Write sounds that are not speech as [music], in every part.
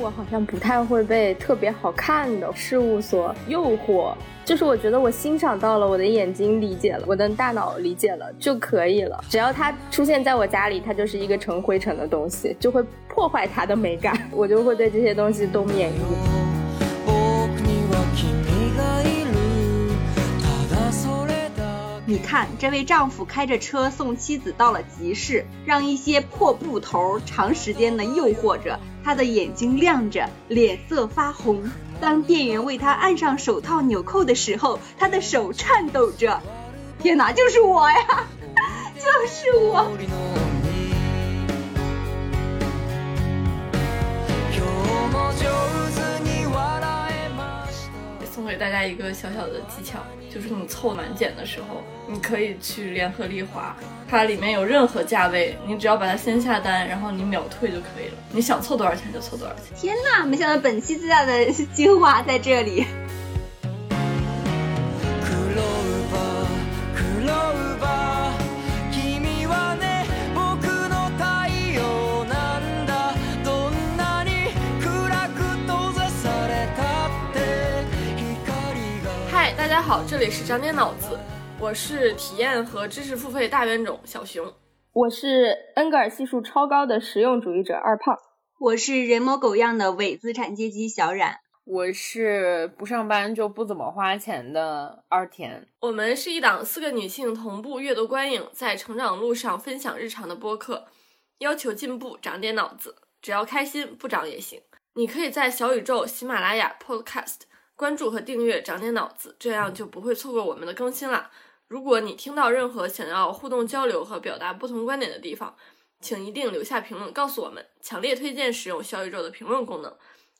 我好像不太会被特别好看的事物所诱惑，就是我觉得我欣赏到了，我的眼睛理解了，我的大脑理解了就可以了。只要它出现在我家里，它就是一个成灰尘的东西，就会破坏它的美感，我就会对这些东西都免疫。你看，这位丈夫开着车送妻子到了集市，让一些破布头长时间的诱惑着，他的眼睛亮着，脸色发红。当店员为他按上手套纽扣的时候，他的手颤抖着。天哪，就是我呀，[laughs] 就是我。送给大家一个小小的技巧，就是你凑满减的时候，你可以去联合利华，它里面有任何价位，你只要把它先下单，然后你秒退就可以了。你想凑多少钱就凑多少钱。天哪，没想到本期最大的精华在这里。[laughs] 大家好，这里是长点脑子，我是体验和知识付费大冤种小熊，我是恩格尔系数超高的实用主义者二胖，我是人模狗样的伪资产阶级小冉，我是不上班就不怎么花钱的二田。我们是一档四个女性同步阅读观影，在成长路上分享日常的播客，要求进步，长点脑子，只要开心，不长也行。你可以在小宇宙、喜马拉雅、Podcast。关注和订阅，长点脑子，这样就不会错过我们的更新啦。如果你听到任何想要互动交流和表达不同观点的地方，请一定留下评论告诉我们。强烈推荐使用小宇宙的评论功能。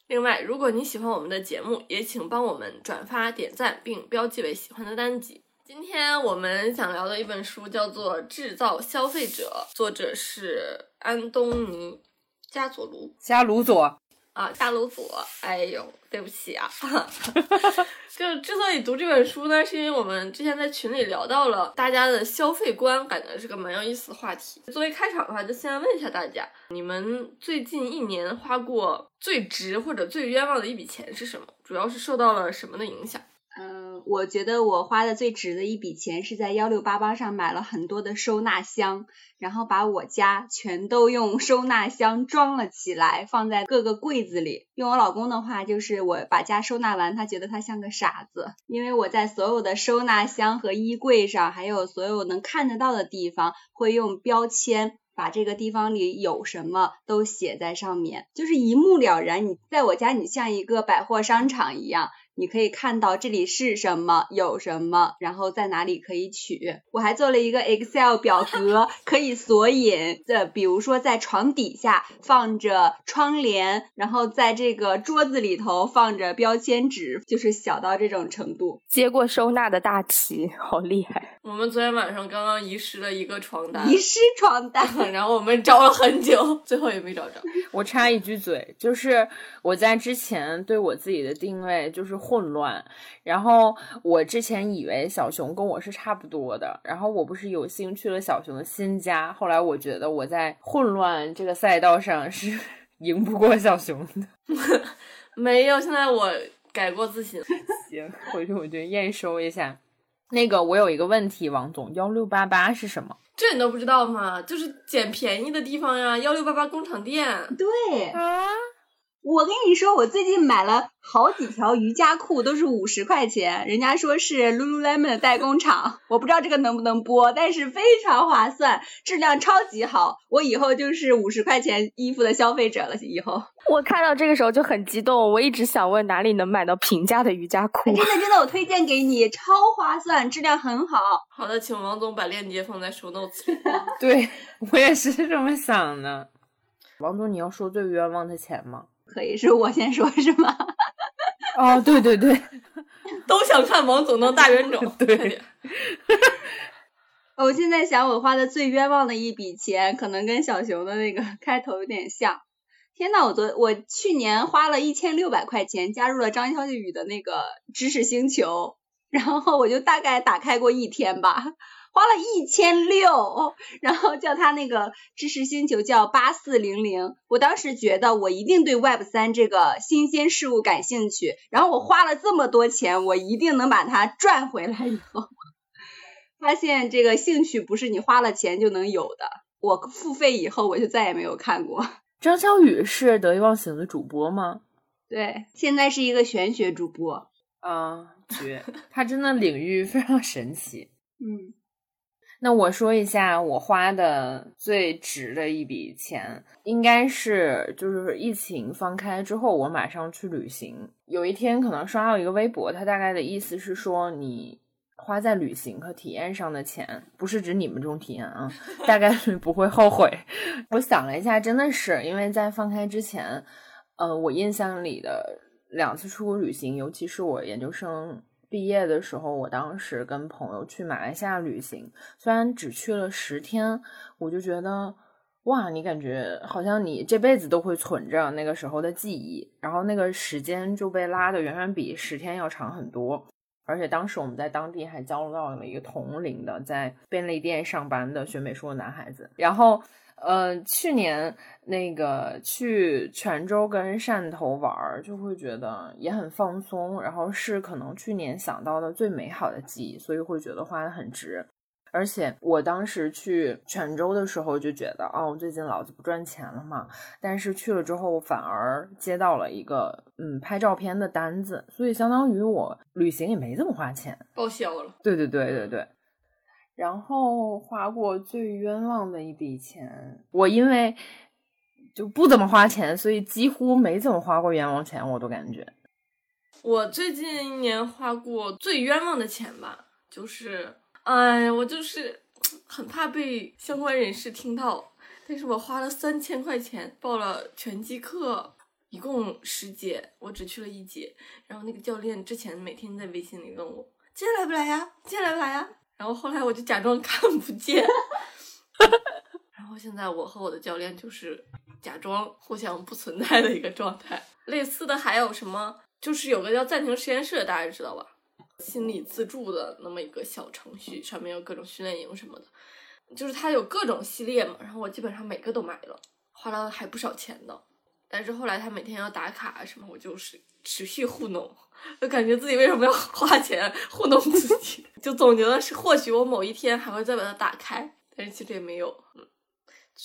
另外，如果你喜欢我们的节目，也请帮我们转发、点赞并标记为喜欢的单集。今天我们想聊的一本书叫做《制造消费者》，作者是安东尼加佐卢加卢佐。啊，大卢佐，哎呦，对不起啊！[laughs] 就之所以读这本书呢，是因为我们之前在群里聊到了大家的消费观，感觉是个蛮有意思的话题。作为开场的话，就先问一下大家，你们最近一年花过最值或者最冤枉的一笔钱是什么？主要是受到了什么的影响？我觉得我花的最值的一笔钱是在幺六八八上买了很多的收纳箱，然后把我家全都用收纳箱装了起来，放在各个柜子里。用我老公的话就是，我把家收纳完，他觉得他像个傻子，因为我在所有的收纳箱和衣柜上，还有所有能看得到的地方，会用标签把这个地方里有什么都写在上面，就是一目了然。你在我家，你像一个百货商场一样。你可以看到这里是什么，有什么，然后在哪里可以取。我还做了一个 Excel 表格，可以索引。的，比如说在床底下放着窗帘，然后在这个桌子里头放着标签纸，就是小到这种程度。接过收纳的大旗，好厉害！我们昨天晚上刚刚遗失了一个床单，遗失床单，然后我们找了很久，最后也没找着。我插一句嘴，就是我在之前对我自己的定位就是。混乱，然后我之前以为小熊跟我是差不多的，然后我不是有幸去了小熊的新家，后来我觉得我在混乱这个赛道上是 [laughs] 赢不过小熊的，[laughs] 没有，现在我改过自新，[laughs] 行，回去我就验收一下。那个我有一个问题，王总，幺六八八是什么？这你都不知道吗？就是捡便宜的地方呀，幺六八八工厂店。对啊。我跟你说，我最近买了好几条瑜伽裤，都是五十块钱。人家说是 Lululemon 的代工厂，我不知道这个能不能播，但是非常划算，质量超级好。我以后就是五十块钱衣服的消费者了。以后我看到这个时候就很激动，我一直想问哪里能买到平价的瑜伽裤。真的 [laughs] 真的，我推荐给你，超划算，质量很好。好的，请王总把链接放在 show notes 里。[laughs] 对我也是这么想的。王总，你要说最冤枉的钱吗？可以是我先说，是吗？哦，对对对，都想看王总当大冤种。[laughs] 对，[laughs] 我现在想，我花的最冤枉的一笔钱，可能跟小熊的那个 [laughs] 开头有点像。天呐，我昨我去年花了一千六百块钱加入了张小雨的那个知识星球，然后我就大概打开过一天吧，花了一千六，然后叫他那个知识星球叫八四零零。我当时觉得我一定对 Web 三这个新鲜事物感兴趣，然后我花了这么多钱，我一定能把它赚回来。以后发现这个兴趣不是你花了钱就能有的。我付费以后，我就再也没有看过。[laughs] 张小雨是得意忘形的主播吗？对，现在是一个玄学主播。啊，绝！他真的领域非常神奇。嗯，那我说一下我花的最值的一笔钱，应该是就是疫情放开之后，我马上去旅行。有一天可能刷到一个微博，它大概的意思是说你。花在旅行和体验上的钱，不是指你们这种体验啊，大概率不会后悔。我想了一下，真的是因为在放开之前，呃，我印象里的两次出国旅行，尤其是我研究生毕业的时候，我当时跟朋友去马来西亚旅行，虽然只去了十天，我就觉得哇，你感觉好像你这辈子都会存着那个时候的记忆，然后那个时间就被拉的远远比十天要长很多。而且当时我们在当地还交到了一个同龄的在便利店上班的学美术的男孩子。然后，呃，去年那个去泉州跟汕头玩，就会觉得也很放松。然后是可能去年想到的最美好的记忆，所以会觉得花的很值。而且我当时去泉州的时候就觉得，哦，最近老子不赚钱了嘛。但是去了之后，反而接到了一个嗯拍照片的单子，所以相当于我旅行也没怎么花钱，报销了。对对对对对。然后花过最冤枉的一笔钱，我因为就不怎么花钱，所以几乎没怎么花过冤枉钱，我都感觉。我最近一年花过最冤枉的钱吧，就是。哎，我就是很怕被相关人士听到，但是我花了三千块钱报了拳击课，一共十节，我只去了一节。然后那个教练之前每天在微信里问我今天来不来呀，今天来不来呀？然后后来我就假装看不见，然后现在我和我的教练就是假装互相不存在的一个状态。类似的还有什么？就是有个叫暂停实验室，大家知道吧？心理自助的那么一个小程序，上面有各种训练营什么的，就是它有各种系列嘛。然后我基本上每个都买了，花了还不少钱呢。但是后来他每天要打卡什么，我就是持续糊弄，就感觉自己为什么要花钱糊弄自己？[laughs] 就总觉得是或许我某一天还会再把它打开，但是其实也没有。嗯，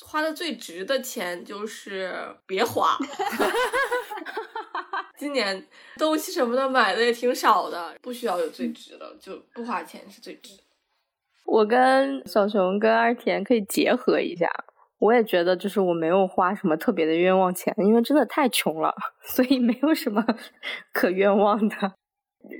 花的最值的钱就是别花。[laughs] 今年东西什么的买的也挺少的，不需要有最值的，就不花钱是最值。我跟小熊跟二田可以结合一下，我也觉得就是我没有花什么特别的冤枉钱，因为真的太穷了，[laughs] 所以没有什么 [laughs] 可冤枉的。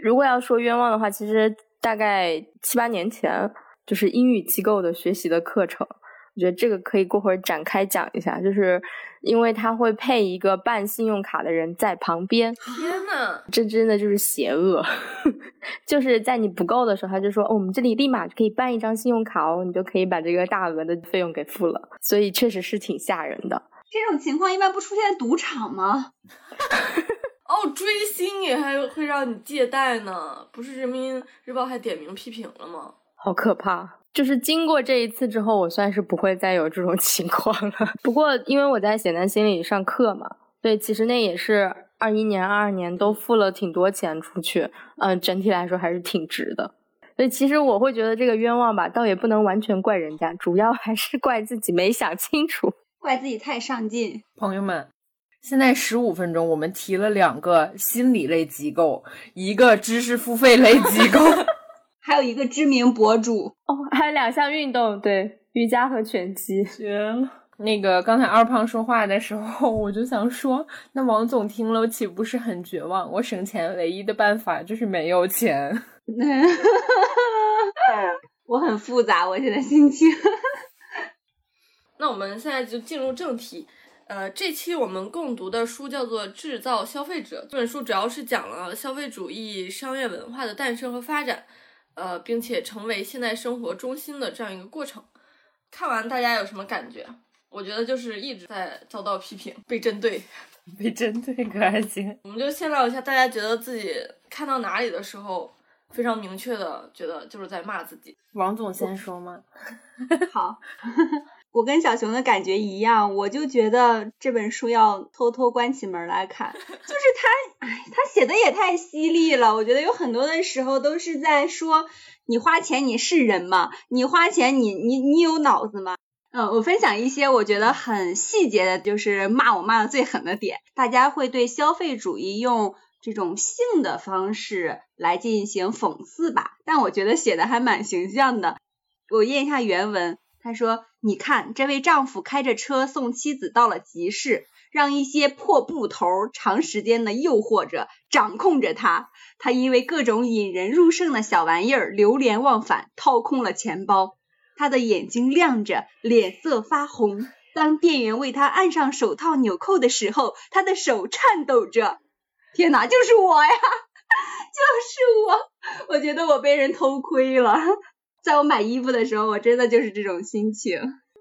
如果要说冤枉的话，其实大概七八年前就是英语机构的学习的课程。我觉得这个可以过会儿展开讲一下，就是因为他会配一个办信用卡的人在旁边。天呐，这真的就是邪恶！[laughs] 就是在你不够的时候，他就说：“哦，我们这里立马可以办一张信用卡哦，你就可以把这个大额的费用给付了。”所以确实是挺吓人的。这种情况一般不出现在赌场吗？[laughs] 哦，追星也还会让你借贷呢，不是人民日报还点名批评了吗？好可怕。就是经过这一次之后，我算是不会再有这种 [laughs] 情况了。不过，因为我在简单心理上课嘛，对，其实那也是二一年、二二年都付了挺多钱出去，嗯，整体来说还是挺值的。所以，其实我会觉得这个冤枉吧，倒也不能完全怪人家，主要还是怪自己没想清楚，怪自己太上进。朋友们，现在十五分钟，我们提了两个心理类机构，一个知识付费类机构。还有一个知名博主哦，还有两项运动，对，瑜伽和拳击，绝了。那个刚才二胖说话的时候，我就想说，那王总听了岂不是很绝望？我省钱唯一的办法就是没有钱。[laughs] 我很复杂，我现在心情。[laughs] 那我们现在就进入正题。呃，这期我们共读的书叫做《制造消费者》，这本书主要是讲了消费主义商业文化的诞生和发展。呃，并且成为现代生活中心的这样一个过程，看完大家有什么感觉？我觉得就是一直在遭到批评、被针对、[laughs] 被针对可还行。我们就先聊一下，大家觉得自己看到哪里的时候非常明确的觉得就是在骂自己。王总先说吗？[laughs] 好，我跟小熊的感觉一样，我就觉得这本书要偷偷关起门来看，[laughs] 就是他，哎，他写的也太犀利了。我觉得有很多的时候都是在说，你花钱你是人吗？你花钱你你你有脑子吗？嗯，我分享一些我觉得很细节的，就是骂我骂的最狠的点，大家会对消费主义用这种性的方式来进行讽刺吧，但我觉得写的还蛮形象的。我念一下原文，他说：“你看，这位丈夫开着车送妻子到了集市，让一些破布头长时间的诱惑着、掌控着他。他因为各种引人入胜的小玩意儿流连忘返，掏空了钱包。他的眼睛亮着，脸色发红。当店员为他按上手套纽扣的时候，他的手颤抖着。天哪，就是我呀，[laughs] 就是我！我觉得我被人偷窥了。”在我买衣服的时候，我真的就是这种心情。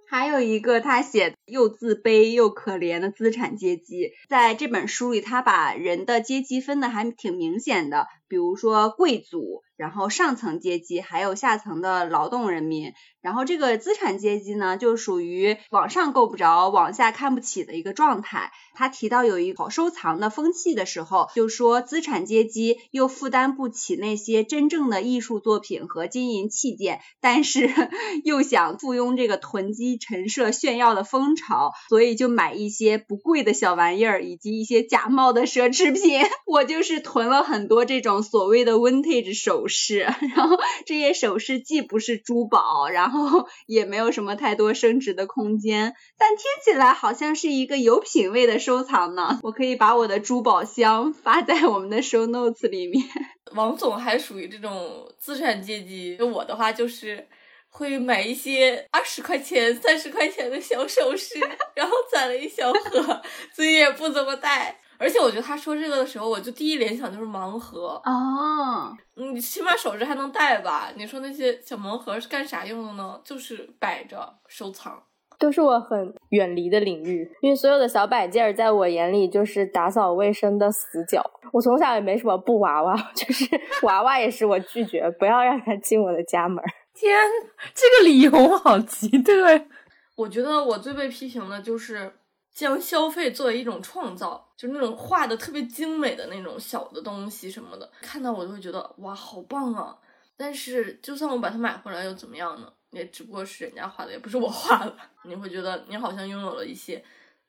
还有一个他写又自卑又可怜的资产阶级，在这本书里，他把人的阶级分的还挺明显的，比如说贵族。然后上层阶级还有下层的劳动人民，然后这个资产阶级呢，就属于往上够不着，往下看不起的一个状态。他提到有一好收藏的风气的时候，就说资产阶级又负担不起那些真正的艺术作品和金银器件，但是 [laughs] 又想附庸这个囤积陈设炫耀的风潮，所以就买一些不贵的小玩意儿以及一些假冒的奢侈品。[laughs] 我就是囤了很多这种所谓的 vintage 首饰。[laughs] 然后这些首饰既不是珠宝，然后也没有什么太多升值的空间，但听起来好像是一个有品位的收藏呢。我可以把我的珠宝箱发在我们的 show notes 里面。[laughs] 王总还属于这种资产阶级，我的话就是会买一些二十块钱、三十块钱的小首饰，[laughs] 然后攒了一小盒，所以也不怎么戴。而且我觉得他说这个的时候，我就第一联想就是盲盒啊，你起码首饰还能戴吧？你说那些小盲盒是干啥用的呢？就是摆着收藏，都是我很远离的领域，因为所有的小摆件儿在我眼里就是打扫卫生的死角。我从小也没什么布娃娃，[laughs] 就是娃娃也是我拒绝，不要让他进我的家门。天，这个理由好奇特。我觉得我最被批评的就是。将消费作为一种创造，就是那种画的特别精美的那种小的东西什么的，看到我都会觉得哇，好棒啊！但是就算我把它买回来又怎么样呢？也只不过是人家画的，也不是我画的。[laughs] 你会觉得你好像拥有了一些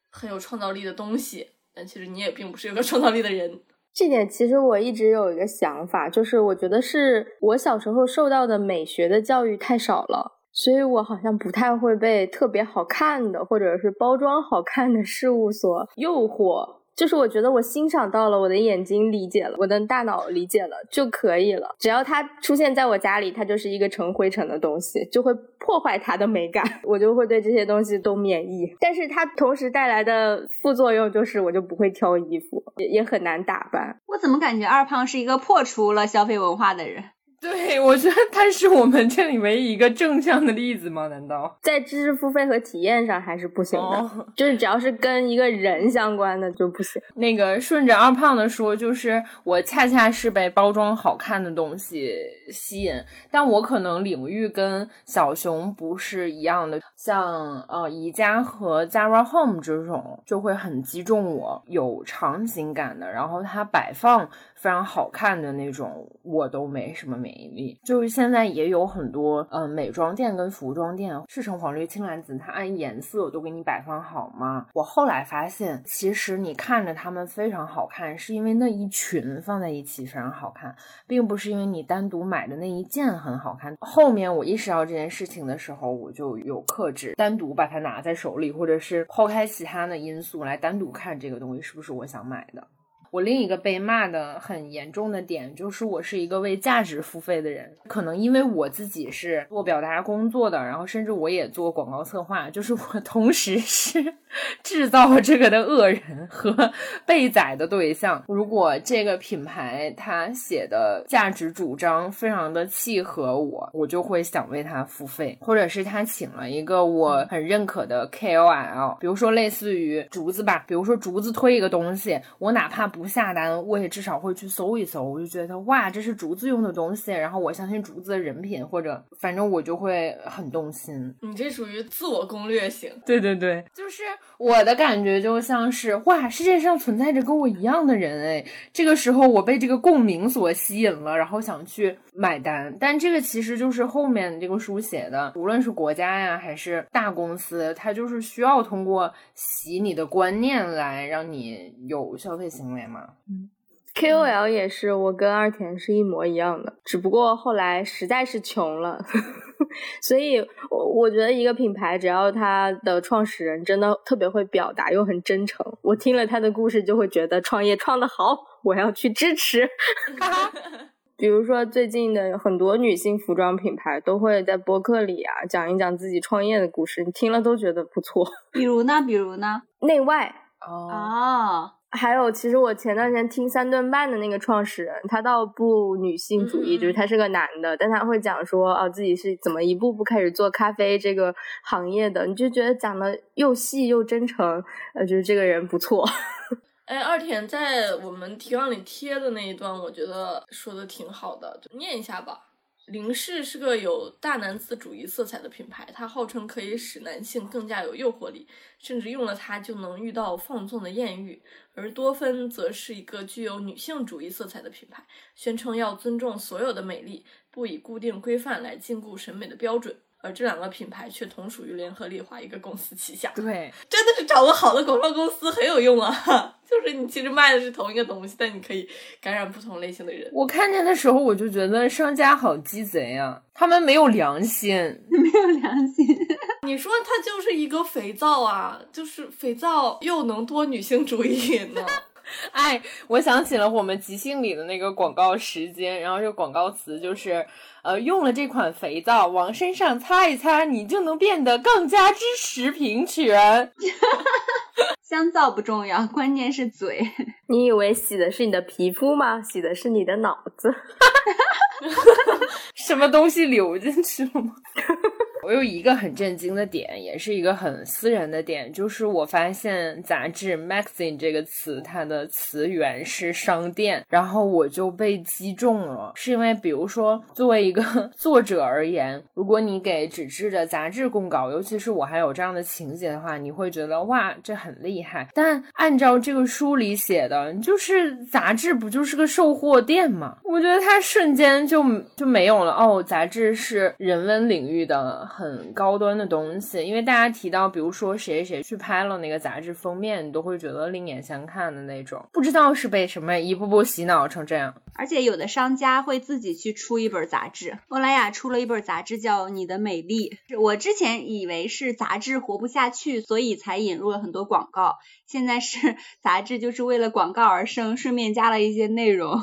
很有创造力的东西，但其实你也并不是有个创造力的人。这点其实我一直有一个想法，就是我觉得是我小时候受到的美学的教育太少了。所以我好像不太会被特别好看的，或者是包装好看的事物所诱惑。就是我觉得我欣赏到了，我的眼睛理解了，我的大脑理解了就可以了。只要它出现在我家里，它就是一个成灰尘的东西，就会破坏它的美感，[laughs] 我就会对这些东西都免疫。但是它同时带来的副作用就是，我就不会挑衣服，也也很难打扮。我怎么感觉二胖是一个破除了消费文化的人？对，我觉得它是我们这里唯一一个正向的例子吗？难道在知识付费和体验上还是不行的？[laughs] 就是只要是跟一个人相关的就不行。那个顺着二胖的说，就是我恰恰是被包装好看的东西吸引，但我可能领域跟小熊不是一样的。像呃宜家和 Zara Home 这种就会很击中我，有场景感的，然后它摆放。非常好看的那种，我都没什么免疫力。就是现在也有很多，呃，美妆店跟服装店，赤橙黄绿青蓝紫，它按颜色都给你摆放好吗？我后来发现，其实你看着它们非常好看，是因为那一群放在一起非常好看，并不是因为你单独买的那一件很好看。后面我意识到这件事情的时候，我就有克制，单独把它拿在手里，或者是抛开其他的因素来单独看这个东西是不是我想买的。我另一个被骂的很严重的点就是我是一个为价值付费的人，可能因为我自己是做表达工作的，然后甚至我也做广告策划，就是我同时是 [laughs] 制造这个的恶人和被宰的对象。如果这个品牌它写的价值主张非常的契合我，我就会想为他付费，或者是他请了一个我很认可的 KOL，比如说类似于竹子吧，比如说竹子推一个东西，我哪怕不。不下单，我也至少会去搜一搜。我就觉得哇，这是竹子用的东西，然后我相信竹子的人品，或者反正我就会很动心。你这属于自我攻略型。对对对，就是我的感觉就像是哇，世界上存在着跟我一样的人哎，这个时候我被这个共鸣所吸引了，然后想去买单。但这个其实就是后面这个书写的，无论是国家呀还是大公司，它就是需要通过洗你的观念来让你有消费行为嘛。嗯，KOL 也是，我跟二田是一模一样的，只不过后来实在是穷了。[laughs] 所以，我我觉得一个品牌，只要它的创始人真的特别会表达，又很真诚，我听了他的故事，就会觉得创业创得好，我要去支持。[laughs] 比如说，最近的很多女性服装品牌都会在博客里啊讲一讲自己创业的故事，你听了都觉得不错。比如呢？比如呢？内外哦。还有，其实我前段时间听三顿半的那个创始人，他倒不女性主义，就是他是个男的，但他会讲说，啊，自己是怎么一步步开始做咖啡这个行业的，你就觉得讲的又细又真诚，呃，觉得这个人不错。[laughs] 哎，二田在我们提纲里贴的那一段，我觉得说的挺好的，就念一下吧。林氏是个有大男子主义色彩的品牌，它号称可以使男性更加有诱惑力，甚至用了它就能遇到放纵的艳遇。而多芬则是一个具有女性主义色彩的品牌，宣称要尊重所有的美丽，不以固定规范来禁锢审美的标准。而这两个品牌却同属于联合利华一个公司旗下。对，真的是找个好的广告公司很有用啊！[laughs] 就是你其实卖的是同一个东西，但你可以感染不同类型的人。我看见的时候，我就觉得商家好鸡贼啊，他们没有良心，[laughs] 没有良心。你说它就是一个肥皂啊，就是肥皂又能多女性主义呢？[laughs] 哎，我想起了我们即兴里的那个广告时间，然后这个广告词就是，呃，用了这款肥皂往身上擦一擦，你就能变得更加支持平权。[laughs] 香皂不重要，关键是嘴。你以为洗的是你的皮肤吗？洗的是你的脑子。[laughs] 什么东西流进去了吗？我有一个很震惊的点，也是一个很私人的点，就是我发现杂志 magazine 这个词，它的词源是商店，然后我就被击中了，是因为比如说作为一个 [laughs] 作者而言，如果你给纸质的杂志供稿，尤其是我还有这样的情节的话，你会觉得哇，这很厉害。但按照这个书里写的，就是杂志不就是个售货店吗？我觉得它瞬间就就没有了。哦，杂志是人文领域的。很高端的东西，因为大家提到，比如说谁谁去拍了那个杂志封面，你都会觉得另眼相看的那种。不知道是被什么一步步洗脑成这样。而且有的商家会自己去出一本杂志，欧莱雅出了一本杂志叫《你的美丽》。我之前以为是杂志活不下去，所以才引入了很多广告。现在是 [laughs] 杂志就是为了广告而生，顺便加了一些内容。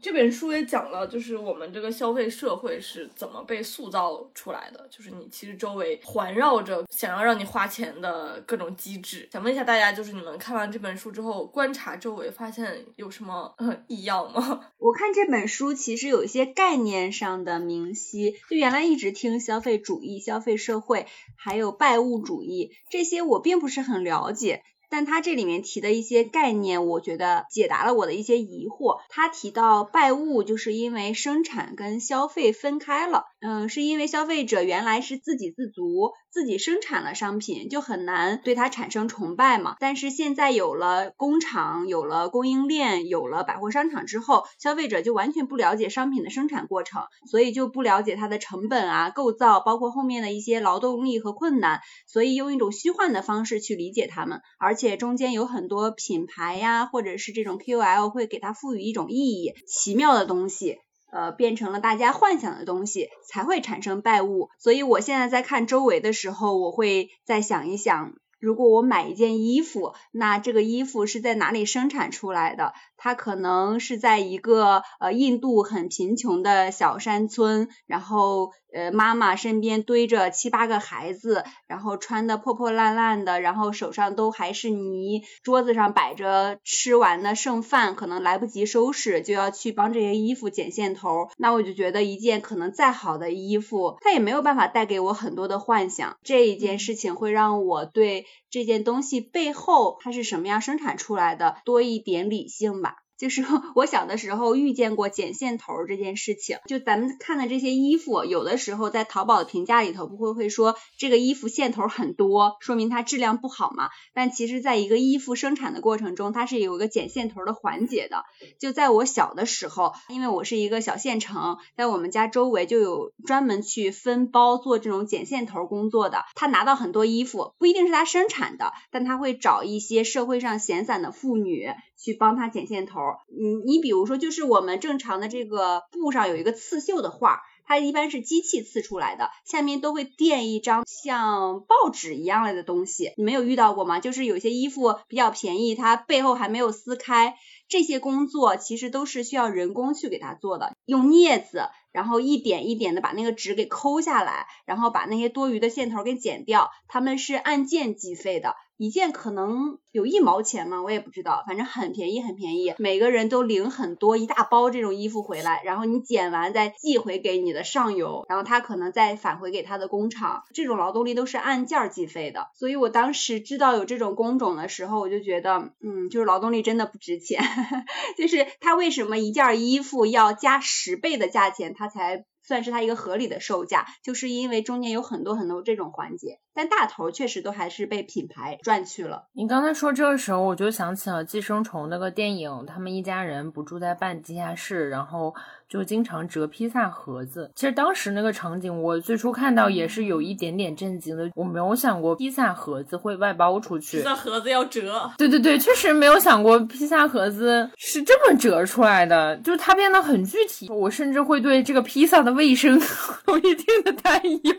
这本书也讲了，就是我们这个消费社会是怎么被塑造出来的，就是你其实周围环绕着想要让你花钱的各种机制。想问一下大家，就是你们看完这本书之后，观察周围，发现有什么异样吗？[laughs] 我看这本书其实有一些概念上的明晰，就原来一直听消费主义、消费社会，还有拜物主义这些，我并不是很了解。但他这里面提的一些概念，我觉得解答了我的一些疑惑。他提到拜物，就是因为生产跟消费分开了，嗯，是因为消费者原来是自给自足，自己生产了商品，就很难对它产生崇拜嘛。但是现在有了工厂，有了供应链，有了百货商场之后，消费者就完全不了解商品的生产过程，所以就不了解它的成本啊、构造，包括后面的一些劳动力和困难，所以用一种虚幻的方式去理解它们，而且。中间有很多品牌呀，或者是这种 KOL 会给它赋予一种意义，奇妙的东西，呃，变成了大家幻想的东西，才会产生拜物。所以我现在在看周围的时候，我会再想一想，如果我买一件衣服，那这个衣服是在哪里生产出来的？他可能是在一个呃印度很贫穷的小山村，然后呃妈妈身边堆着七八个孩子，然后穿的破破烂烂的，然后手上都还是泥，桌子上摆着吃完的剩饭，可能来不及收拾，就要去帮这些衣服剪线头。那我就觉得一件可能再好的衣服，它也没有办法带给我很多的幻想。这一件事情会让我对这件东西背后它是什么样生产出来的多一点理性吧。就是我小的时候遇见过剪线头这件事情，就咱们看的这些衣服，有的时候在淘宝的评价里头不会会说这个衣服线头很多，说明它质量不好嘛。但其实，在一个衣服生产的过程中，它是有一个剪线头的环节的。就在我小的时候，因为我是一个小县城，在我们家周围就有专门去分包做这种剪线头工作的。他拿到很多衣服，不一定是他生产的，但他会找一些社会上闲散的妇女去帮他剪线头。你，你比如说，就是我们正常的这个布上有一个刺绣的画，它一般是机器刺出来的，下面都会垫一张像报纸一样的东西。你没有遇到过吗？就是有些衣服比较便宜，它背后还没有撕开，这些工作其实都是需要人工去给它做的，用镊子，然后一点一点的把那个纸给抠下来，然后把那些多余的线头给剪掉，他们是按件计费的。一件可能有一毛钱吗？我也不知道，反正很便宜，很便宜。每个人都领很多一大包这种衣服回来，然后你剪完再寄回给你的上游，然后他可能再返回给他的工厂。这种劳动力都是按件计费的，所以我当时知道有这种工种的时候，我就觉得，嗯，就是劳动力真的不值钱。[laughs] 就是他为什么一件衣服要加十倍的价钱，他才算是它一个合理的售价？就是因为中间有很多很多这种环节。但大头确实都还是被品牌赚去了。你刚才说这个时候，我就想起了《寄生虫》那个电影，他们一家人不住在半地下室，然后就经常折披萨盒子。其实当时那个场景，我最初看到也是有一点点震惊的。我没有想过披萨盒子会外包出去，披萨盒子要折。对对对，确实没有想过披萨盒子是这么折出来的，就是它变得很具体。我甚至会对这个披萨的卫生 [laughs] 有一定的担忧。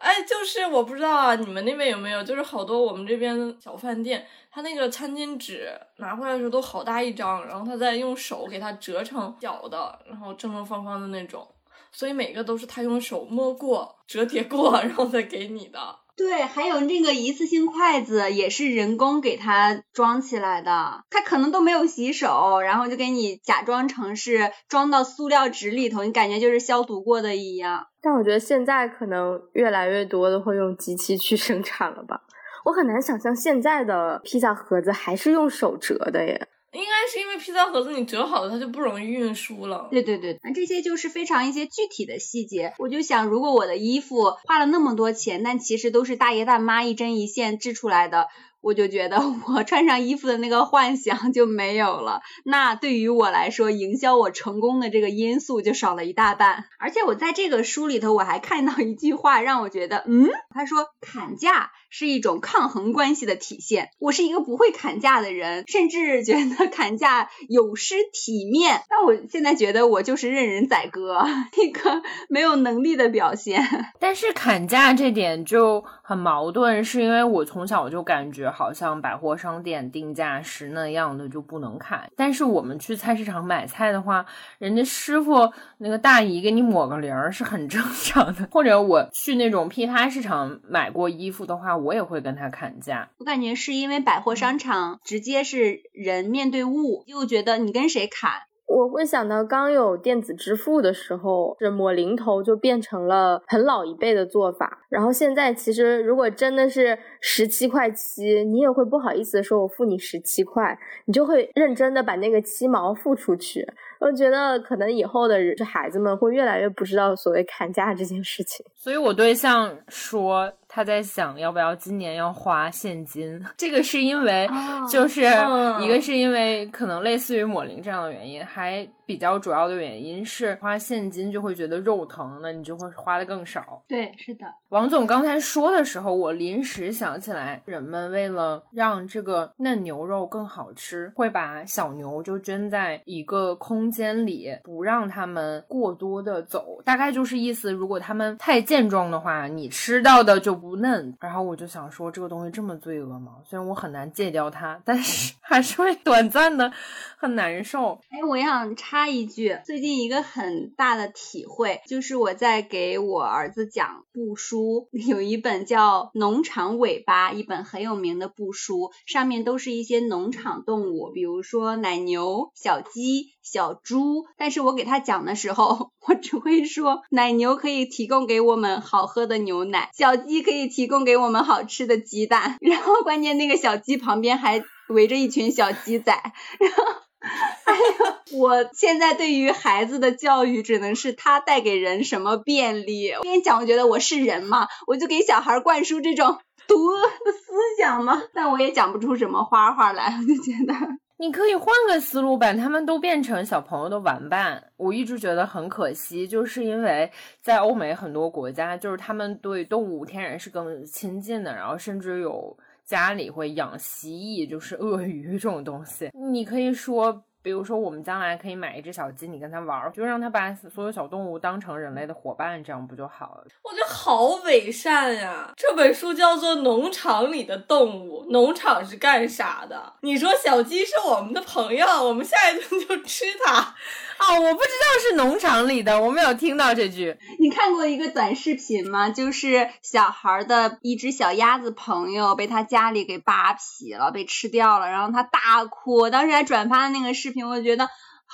哎，就是我不知道啊，你们那边有没有？就是好多我们这边小饭店，他那个餐巾纸拿回来的时候都好大一张，然后他再用手给它折成小的，然后正正方方的那种，所以每个都是他用手摸过、折叠过，然后再给你的。对，还有那个一次性筷子也是人工给它装起来的，他可能都没有洗手，然后就给你假装成是装到塑料纸里头，你感觉就是消毒过的一样。但我觉得现在可能越来越多的会用机器去生产了吧？我很难想象现在的披萨盒子还是用手折的耶。应该是因为披萨盒子你折好了，它就不容易运输了。对对对，那这些就是非常一些具体的细节。我就想，如果我的衣服花了那么多钱，但其实都是大爷大妈一针一线织出来的。我就觉得我 [laughs] 穿上衣服的那个幻想就没有了，那对于我来说，营销我成功的这个因素就少了一大半。而且我在这个书里头，我还看到一句话，让我觉得，嗯，他说砍价是一种抗衡关系的体现。我是一个不会砍价的人，甚至觉得砍价有失体面。但我现在觉得我就是任人宰割，一个没有能力的表现。[laughs] 但是砍价这点就很矛盾，是因为我从小就感觉。好像百货商店定价是那样的就不能砍，但是我们去菜市场买菜的话，人家师傅那个大姨给你抹个零是很正常的。或者我去那种批发市场买过衣服的话，我也会跟他砍价。我感觉是因为百货商场直接是人面对物，就觉得你跟谁砍。我会想到刚有电子支付的时候，这抹零头就变成了很老一辈的做法。然后现在其实如果真的是十七块七，你也会不好意思说“我付你十七块”，你就会认真的把那个七毛付出去。我觉得可能以后的孩子们会越来越不知道所谓砍价这件事情。所以我对象说。他在想要不要今年要花现金，这个是因为就是一个是因为可能类似于抹零这样的原因，还比较主要的原因是花现金就会觉得肉疼，那你就会花的更少。对，是的。王总刚才说的时候，我临时想起来，人们为了让这个嫩牛肉更好吃，会把小牛就圈在一个空间里，不让它们过多的走。大概就是意思，如果它们太健壮的话，你吃到的就。不嫩。然后我就想说，这个东西这么罪恶吗？虽然我很难戒掉它，但是 [laughs] 还是会短暂的很难受。哎，我想插插一句，最近一个很大的体会就是我在给我儿子讲布书，[laughs] 有一本叫《农场尾巴》，一本很有名的布书，上面都是一些农场动物，比如说奶牛、小鸡。小猪，但是我给他讲的时候，[laughs] 我只会说奶牛可以提供给我们好喝的牛奶，小鸡可以提供给我们好吃的鸡蛋，[laughs] 然后关键那个小鸡旁边还围着一群小鸡仔，然后，[laughs] 哎呀，我现在对于孩子的教育只能是他带给人什么便利。我跟你讲，我觉得我是人嘛，我就给小孩灌输这种 [laughs] 毒恶的思想嘛，但我也讲不出什么花花来，我就觉得。[laughs] 你可以换个思路，把他们都变成小朋友的玩伴。我一直觉得很可惜，就是因为在欧美很多国家，就是他们对动物天然是更亲近的，然后甚至有家里会养蜥蜴，就是鳄鱼这种东西。你可以说。比如说，我们将来可以买一只小鸡，你跟它玩，就让它把所有小动物当成人类的伙伴，这样不就好了？我觉得好伪善呀！这本书叫做《农场里的动物》，农场是干啥的？你说小鸡是我们的朋友，我们下一顿就吃它。哦，我不知道是农场里的，我没有听到这句。你看过一个短视频吗？就是小孩的一只小鸭子朋友被他家里给扒皮了，被吃掉了，然后他大哭。当时还转发了那个视频，我觉得。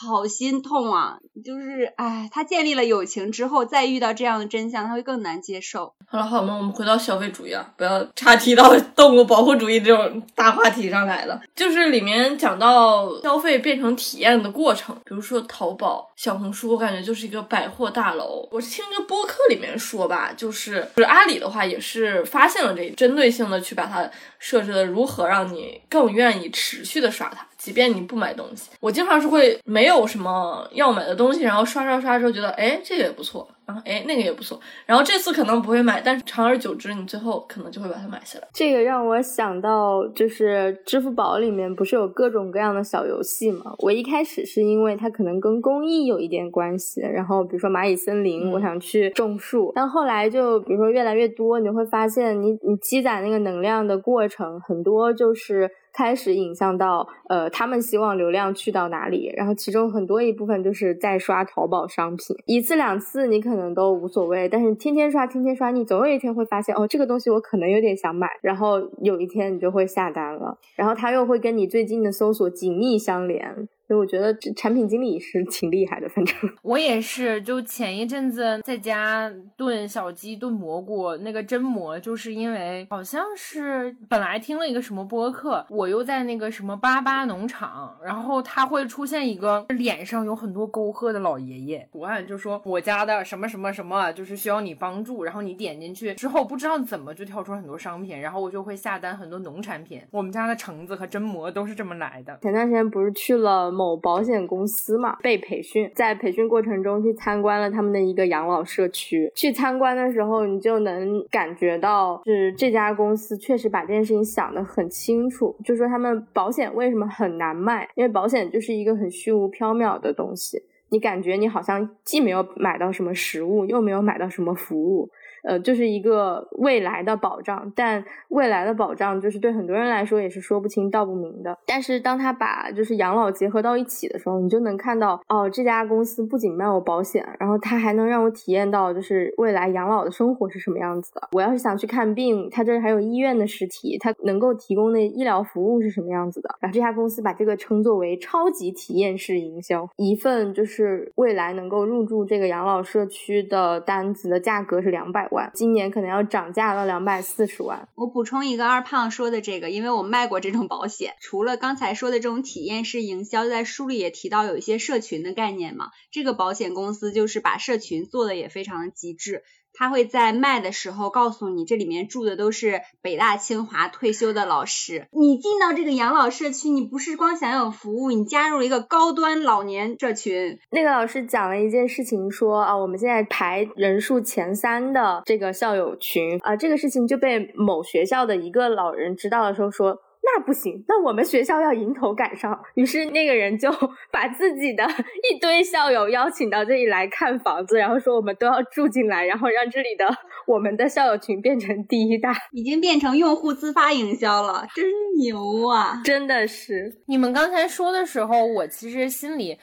好心痛啊！就是，哎，他建立了友情之后，再遇到这样的真相，他会更难接受。好了，好了，我们回到消费主义啊，不要岔题到 [laughs] 动物保护主义这种大话题上来了。就是里面讲到消费变成体验的过程，比如说淘宝、小红书，我感觉就是一个百货大楼。我是听一个播客里面说吧，就是就是阿里的话也是发现了这针对性的去把它设置的如何让你更愿意持续的刷它。即便你不买东西，我经常是会没有什么要买的东西，然后刷刷刷之后觉得，哎，这个也不错。然后哎，那个也不错。然后这次可能不会买，但是长而久之，你最后可能就会把它买下来。这个让我想到，就是支付宝里面不是有各种各样的小游戏吗？我一开始是因为它可能跟公益有一点关系，然后比如说蚂蚁森林，我想去种树。但后来就比如说越来越多，你会发现，你你积攒那个能量的过程，很多就是开始影响到，呃，他们希望流量去到哪里，然后其中很多一部分就是在刷淘宝商品，一次两次你可。能都无所谓，但是天天刷，天天刷，你总有一天会发现，哦，这个东西我可能有点想买，然后有一天你就会下单了，然后它又会跟你最近的搜索紧密相连。所以我觉得这产品经理是挺厉害的，反正我也是。就前一阵子在家炖小鸡、炖蘑菇，那个真蘑，就是因为好像是本来听了一个什么播客，我又在那个什么巴巴农场，然后他会出现一个脸上有很多沟壑的老爷爷，图案就说我家的什么什么什么，就是需要你帮助。然后你点进去之后，不知道怎么就跳出很多商品，然后我就会下单很多农产品。我们家的橙子和真蘑都是这么来的。前段时间不是去了。某保险公司嘛，被培训，在培训过程中去参观了他们的一个养老社区。去参观的时候，你就能感觉到，是这家公司确实把这件事情想得很清楚。就说他们保险为什么很难卖，因为保险就是一个很虚无缥缈的东西，你感觉你好像既没有买到什么实物，又没有买到什么服务。呃，就是一个未来的保障，但未来的保障就是对很多人来说也是说不清道不明的。但是当他把就是养老结合到一起的时候，你就能看到，哦，这家公司不仅卖我保险，然后他还能让我体验到就是未来养老的生活是什么样子的。我要是想去看病，他这还有医院的实体，他能够提供的医疗服务是什么样子的。然后这家公司把这个称作为超级体验式营销，一份就是未来能够入住这个养老社区的单子的价格是两百。今年可能要涨价到两百四十万。我补充一个二胖说的这个，因为我卖过这种保险。除了刚才说的这种体验式营销，在书里也提到有一些社群的概念嘛。这个保险公司就是把社群做的也非常的极致。他会在卖的时候告诉你，这里面住的都是北大清华退休的老师。你进到这个养老社区，你不是光享有服务，你加入了一个高端老年社群。那个老师讲了一件事情，说啊，我们现在排人数前三的这个校友群啊，这个事情就被某学校的一个老人知道的时候说。那不行，那我们学校要迎头赶上。于是那个人就 [laughs] 把自己的一堆校友邀请到这里来看房子，然后说我们都要住进来，然后让这里的我们的校友群变成第一大，已经变成用户自发营销了，真牛啊！真的是。你们刚才说的时候，我其实心里。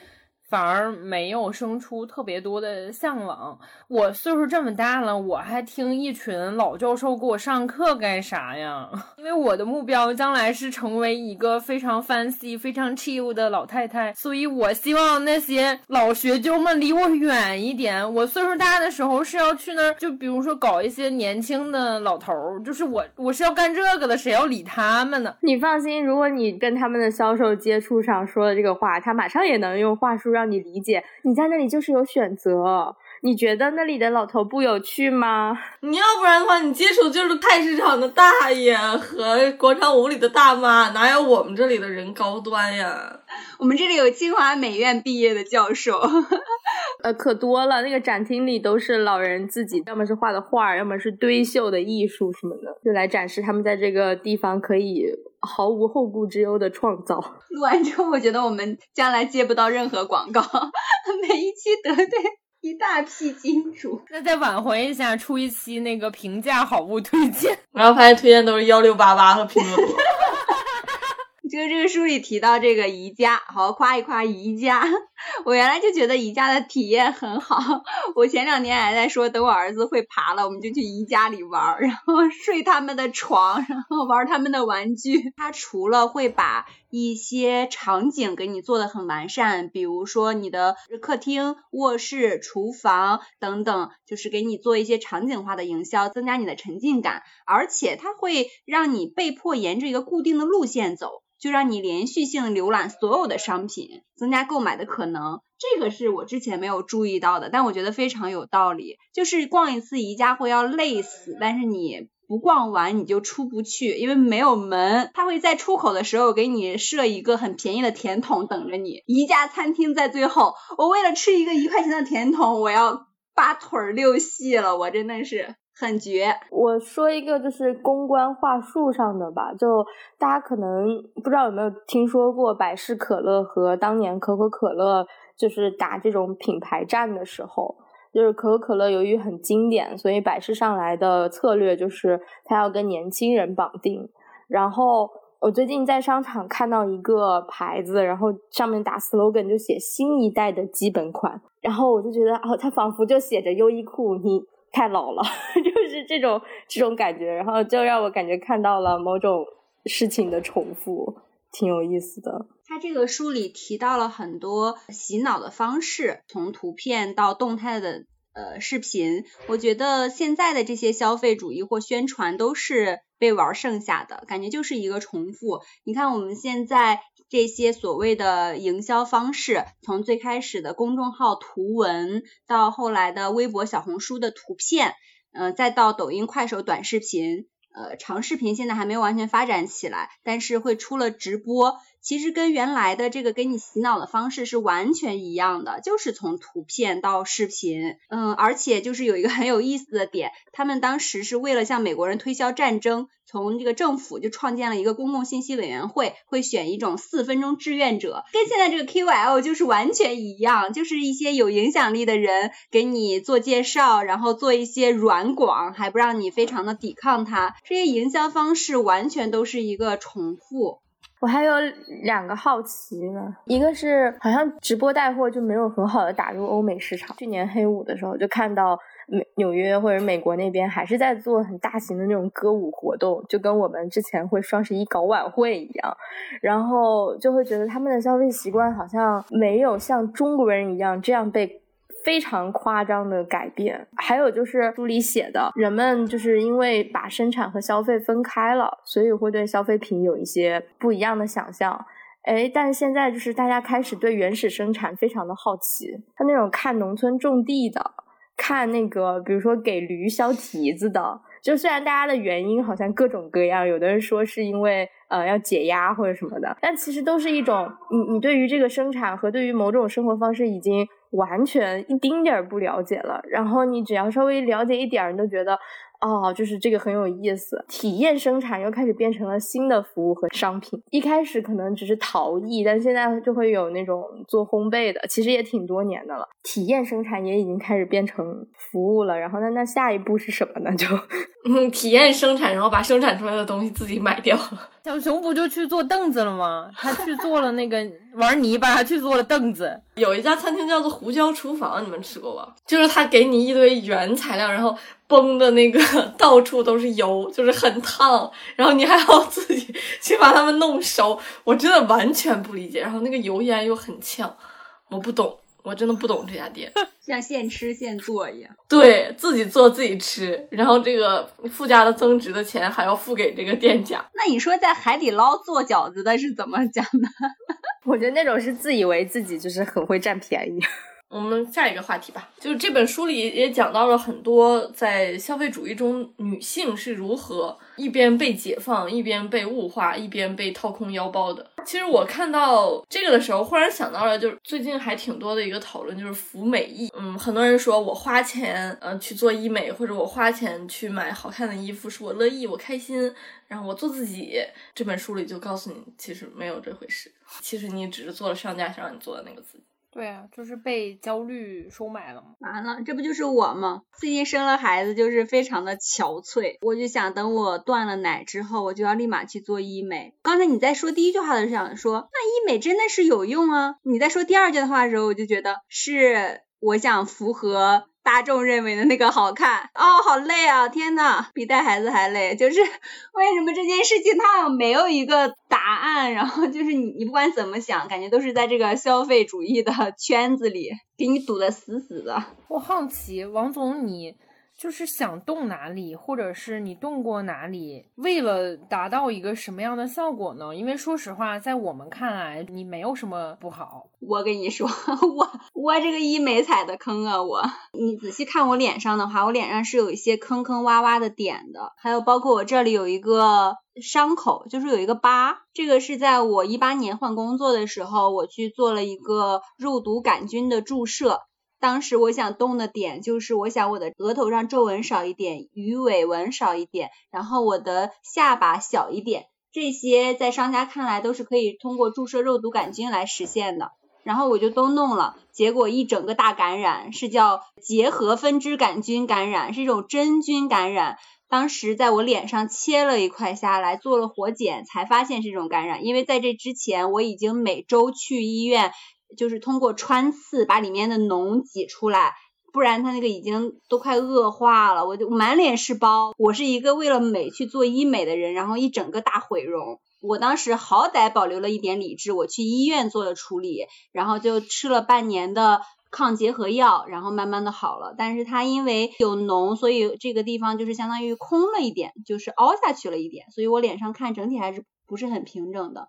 反而没有生出特别多的向往。我岁数这么大了，我还听一群老教授给我上课干啥呀？[laughs] 因为我的目标将来是成为一个非常 fancy、非常 chill 的老太太，所以我希望那些老学究们离我远一点。我岁数大的时候是要去那儿，就比如说搞一些年轻的老头儿，就是我我是要干这个的，谁要理他们呢？你放心，如果你跟他们的销售接触上说的这个话，他马上也能用话术让。让你理解，你在那里就是有选择。你觉得那里的老头不有趣吗？你要不然的话，你接触就是菜市场的大爷和广场舞里的大妈，哪有我们这里的人高端呀？我们这里有清华美院毕业的教授，呃，可多了。那个展厅里都是老人自己，要么是画的画，要么是堆绣的艺术什么的，就来展示他们在这个地方可以毫无后顾之忧的创造。录完之后，我觉得我们将来接不到任何广告，每一期得罪。一大批金主，那再挽回一下，出一期那个评价好物推荐，[laughs] 然后发现推荐都是幺六八八和拼多多。就这个书里提到这个宜家，好夸一夸宜家。[laughs] 我原来就觉得宜家的体验很好，我前两天还在说，等我儿子会爬了，我们就去宜家里玩，然后睡他们的床，然后玩他们的玩具。他除了会把一些场景给你做的很完善，比如说你的客厅、卧室、厨房等等，就是给你做一些场景化的营销，增加你的沉浸感，而且它会让你被迫沿着一个固定的路线走。就让你连续性浏览所有的商品，增加购买的可能。这个是我之前没有注意到的，但我觉得非常有道理。就是逛一次宜家会要累死，但是你不逛完你就出不去，因为没有门。他会在出口的时候给你设一个很便宜的甜筒等着你。宜家餐厅在最后，我为了吃一个一块钱的甜筒，我要八腿六细了，我真的是。很绝！我说一个就是公关话术上的吧，就大家可能不知道有没有听说过百事可乐和当年可口可乐就是打这种品牌战的时候，就是可口可乐由于很经典，所以百事上来的策略就是它要跟年轻人绑定。然后我最近在商场看到一个牌子，然后上面打 slogan 就写新一代的基本款，然后我就觉得哦，它仿佛就写着优衣库你。太老了，[laughs] 就是这种这种感觉，然后就让我感觉看到了某种事情的重复，挺有意思的。他这个书里提到了很多洗脑的方式，从图片到动态的呃视频，我觉得现在的这些消费主义或宣传都是被玩剩下的，感觉就是一个重复。你看我们现在。这些所谓的营销方式，从最开始的公众号图文，到后来的微博、小红书的图片，呃，再到抖音、快手短视频，呃，长视频现在还没有完全发展起来，但是会出了直播。其实跟原来的这个给你洗脑的方式是完全一样的，就是从图片到视频，嗯，而且就是有一个很有意思的点，他们当时是为了向美国人推销战争，从这个政府就创建了一个公共信息委员会，会选一种四分钟志愿者，跟现在这个 KOL 就是完全一样，就是一些有影响力的人给你做介绍，然后做一些软广，还不让你非常的抵抗它，这些营销方式完全都是一个重复。我还有两个好奇呢，一个是好像直播带货就没有很好的打入欧美市场。去年黑五的时候就看到美纽约或者美国那边还是在做很大型的那种歌舞活动，就跟我们之前会双十一搞晚会一样，然后就会觉得他们的消费习惯好像没有像中国人一样这样被。非常夸张的改变，还有就是书里写的，人们就是因为把生产和消费分开了，所以会对消费品有一些不一样的想象。哎，但是现在就是大家开始对原始生产非常的好奇，他那种看农村种地的，看那个比如说给驴削蹄子的，就虽然大家的原因好像各种各样，有的人说是因为呃要解压或者什么的，但其实都是一种你你对于这个生产和对于某种生活方式已经。完全一丁点儿不了解了，然后你只要稍微了解一点儿，你都觉得，哦，就是这个很有意思。体验生产又开始变成了新的服务和商品。一开始可能只是陶艺，但现在就会有那种做烘焙的，其实也挺多年的了。体验生产也已经开始变成服务了。然后那那下一步是什么呢？就 [laughs] 嗯，体验生产，然后把生产出来的东西自己买掉了。小熊不就去做凳子了吗？他去做了那个玩泥巴，还去做了凳子。有一家餐厅叫做胡椒厨房，你们吃过吧？就是他给你一堆原材料，然后崩的那个 [laughs] 到处都是油，就是很烫，然后你还要自己去把它们弄熟。我真的完全不理解，然后那个油烟又很呛，我不懂。我真的不懂这家店，[laughs] 像现吃现做一样，对自己做自己吃，然后这个附加的增值的钱还要付给这个店家。那你说在海底捞做饺子的是怎么讲的？[laughs] 我觉得那种是自以为自己就是很会占便宜。[laughs] 我们下一个话题吧，就是这本书里也讲到了很多在消费主义中女性是如何一边被解放，一边被物化，一边被掏空腰包的。其实我看到这个的时候，忽然想到了，就是最近还挺多的一个讨论，就是服美役。嗯，很多人说我花钱呃去做医美，或者我花钱去买好看的衣服，是我乐意，我开心，然后我做自己。这本书里就告诉你，其实没有这回事，其实你只是做了商家想让你做的那个自己。对啊，就是被焦虑收买了嘛。完了，这不就是我吗？最近生了孩子，就是非常的憔悴。我就想等我断了奶之后，我就要立马去做医美。刚才你在说第一句话的时候，想说那医美真的是有用啊。你在说第二句话的时候，我就觉得是我想符合。大众认为的那个好看哦，好累啊！天呐，比带孩子还累。就是 [laughs] 为什么这件事情它没有一个答案，然后就是你你不管怎么想，感觉都是在这个消费主义的圈子里给你堵得死死的。我好奇，王总你。就是想动哪里，或者是你动过哪里，为了达到一个什么样的效果呢？因为说实话，在我们看来，你没有什么不好。我跟你说，[laughs] 我我这个医美踩的坑啊！我，[laughs] 你仔细看我脸上的话，我脸上是有一些坑坑洼洼的点的，还有包括我这里有一个伤口，就是有一个疤。这个是在我一八年换工作的时候，我去做了一个肉毒杆菌的注射。当时我想动的点就是，我想我的额头上皱纹少一点，鱼尾纹少一点，然后我的下巴小一点，这些在商家看来都是可以通过注射肉毒杆菌来实现的。然后我就都弄了，结果一整个大感染，是叫结核分支杆菌感染，是一种真菌感染。当时在我脸上切了一块下来，做了活检，才发现是这种感染。因为在这之前，我已经每周去医院。就是通过穿刺把里面的脓挤出来，不然它那个已经都快恶化了，我就满脸是包。我是一个为了美去做医美的人，然后一整个大毁容。我当时好歹保留了一点理智，我去医院做了处理，然后就吃了半年的抗结核药，然后慢慢的好了。但是它因为有脓，所以这个地方就是相当于空了一点，就是凹下去了一点，所以我脸上看整体还是不是很平整的。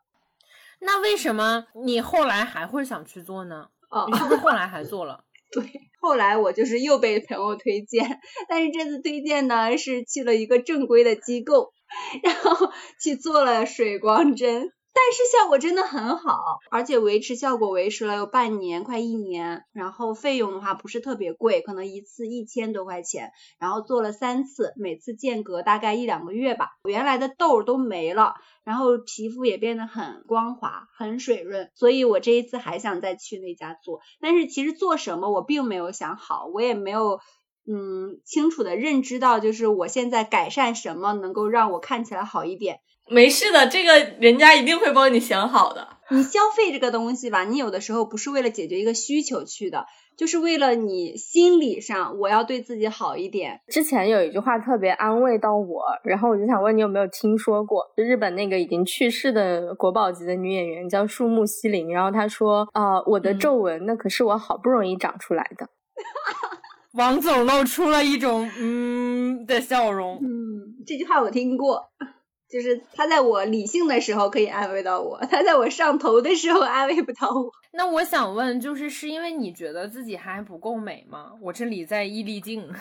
那为什么你后来还会想去做呢？哦，你是不是后来还做了？[laughs] 对，后来我就是又被朋友推荐，[laughs] 但是这次推荐呢是去了一个正规的机构，[laughs] 然后去做了水光针。但是效果真的很好，而且维持效果维持了有半年，快一年。然后费用的话不是特别贵，可能一次一千多块钱。然后做了三次，每次间隔大概一两个月吧。原来的痘都没了，然后皮肤也变得很光滑、很水润。所以我这一次还想再去那家做。但是其实做什么我并没有想好，我也没有嗯清楚的认知到，就是我现在改善什么能够让我看起来好一点。没事的，这个人家一定会帮你想好的。你消费这个东西吧，你有的时候不是为了解决一个需求去的，就是为了你心理上我要对自己好一点。之前有一句话特别安慰到我，然后我就想问你有没有听说过，就日本那个已经去世的国宝级的女演员叫树木希林，然后她说啊，我的皱纹那可是我好不容易长出来的。王总露出了一种嗯的笑容。嗯，这句话我听过。就是他在我理性的时候可以安慰到我，他在我上头的时候安慰不到我。那我想问，就是是因为你觉得自己还不够美吗？我这里在毅力镜。[laughs]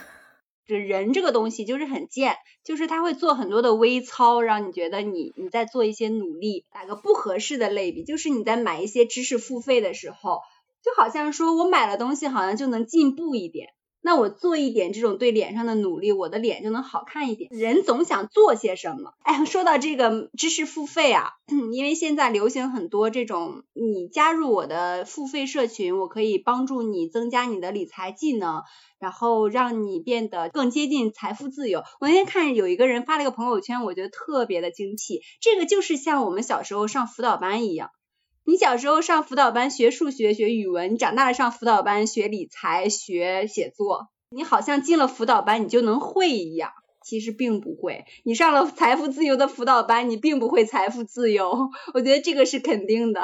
这人这个东西就是很贱，就是他会做很多的微操，让你觉得你你在做一些努力。打个不合适的类比，就是你在买一些知识付费的时候，就好像说我买了东西好像就能进步一点。那我做一点这种对脸上的努力，我的脸就能好看一点。人总想做些什么。哎，说到这个知识付费啊，[clears throat] 因为现在流行很多这种，你加入我的付费社群，我可以帮助你增加你的理财技能，然后让你变得更接近财富自由。我那天看有一个人发了一个朋友圈，我觉得特别的精辟。这个就是像我们小时候上辅导班一样。你小时候上辅导班学数学、学语文，你长大了上辅导班学理财、学写作，你好像进了辅导班你就能会一样，其实并不会。你上了财富自由的辅导班，你并不会财富自由，我觉得这个是肯定的。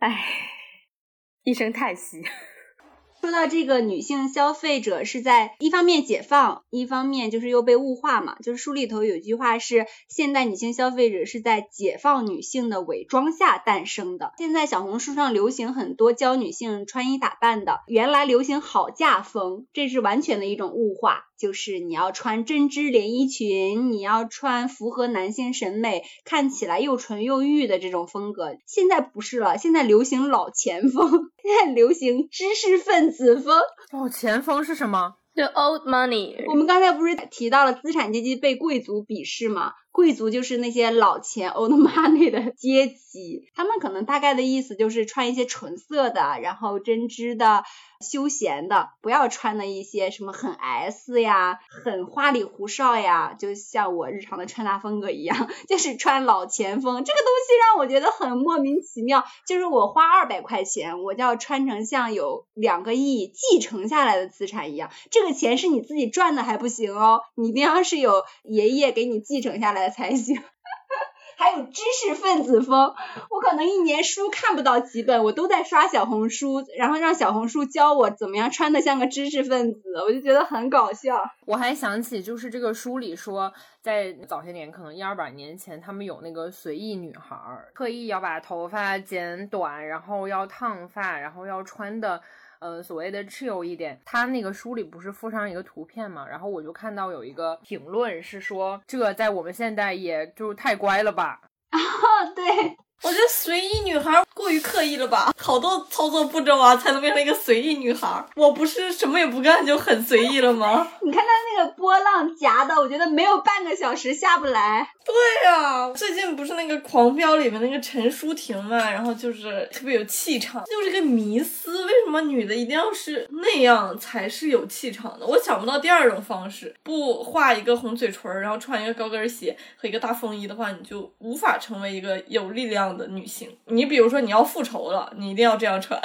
唉，一声叹息。说到这个女性消费者是在一方面解放，一方面就是又被物化嘛。就是书里头有句话是，现代女性消费者是在解放女性的伪装下诞生的。现在小红书上流行很多教女性穿衣打扮的，原来流行好嫁风，这是完全的一种物化。就是你要穿针织连衣裙，你要穿符合男性审美、看起来又纯又欲的这种风格。现在不是了，现在流行老钱风，现在流行知识分子风。老钱风是什么？？The old money。我们刚才不是提到了资产阶级被贵族鄙视吗？贵族就是那些老钱 old money 的阶级，他们可能大概的意思就是穿一些纯色的，然后针织的。休闲的，不要穿的一些什么很 S 呀，很花里胡哨呀，就像我日常的穿搭风格一样，就是穿老钱风。这个东西让我觉得很莫名其妙，就是我花二百块钱，我就要穿成像有两个亿继承下来的资产一样。这个钱是你自己赚的还不行哦，你一定要是有爷爷给你继承下来才行。[laughs] 还有知识分子风，我可能一年书看不到几本，我都在刷小红书，然后让小红书教我怎么样穿的像个知识分子，我就觉得很搞笑。我还想起，就是这个书里说，在早些年，可能一二百年前，他们有那个随意女孩，特意要把头发剪短，然后要烫发，然后要穿的，呃，所谓的 chill 一点。他那个书里不是附上一个图片嘛，然后我就看到有一个评论是说，这在我们现在也就太乖了吧。啊，[laughs] 对，我觉得随意女孩过于刻意了吧，好多操作步骤啊，才能变成一个随意女孩。我不是什么也不干就很随意了吗？你看她那个波浪夹的，我觉得没有半个小时下不来。对呀，最近不是那个《狂飙》里面那个陈淑婷嘛，然后就是特别有气场，就是个迷思，为什么女的一定要是那样才是有气场的？我想不到第二种方式，不画一个红嘴唇，然后穿一个高跟鞋和一个大风衣的话，你就无法成为一个有力量的女性。你比如说你你要复仇了，你一定要这样穿。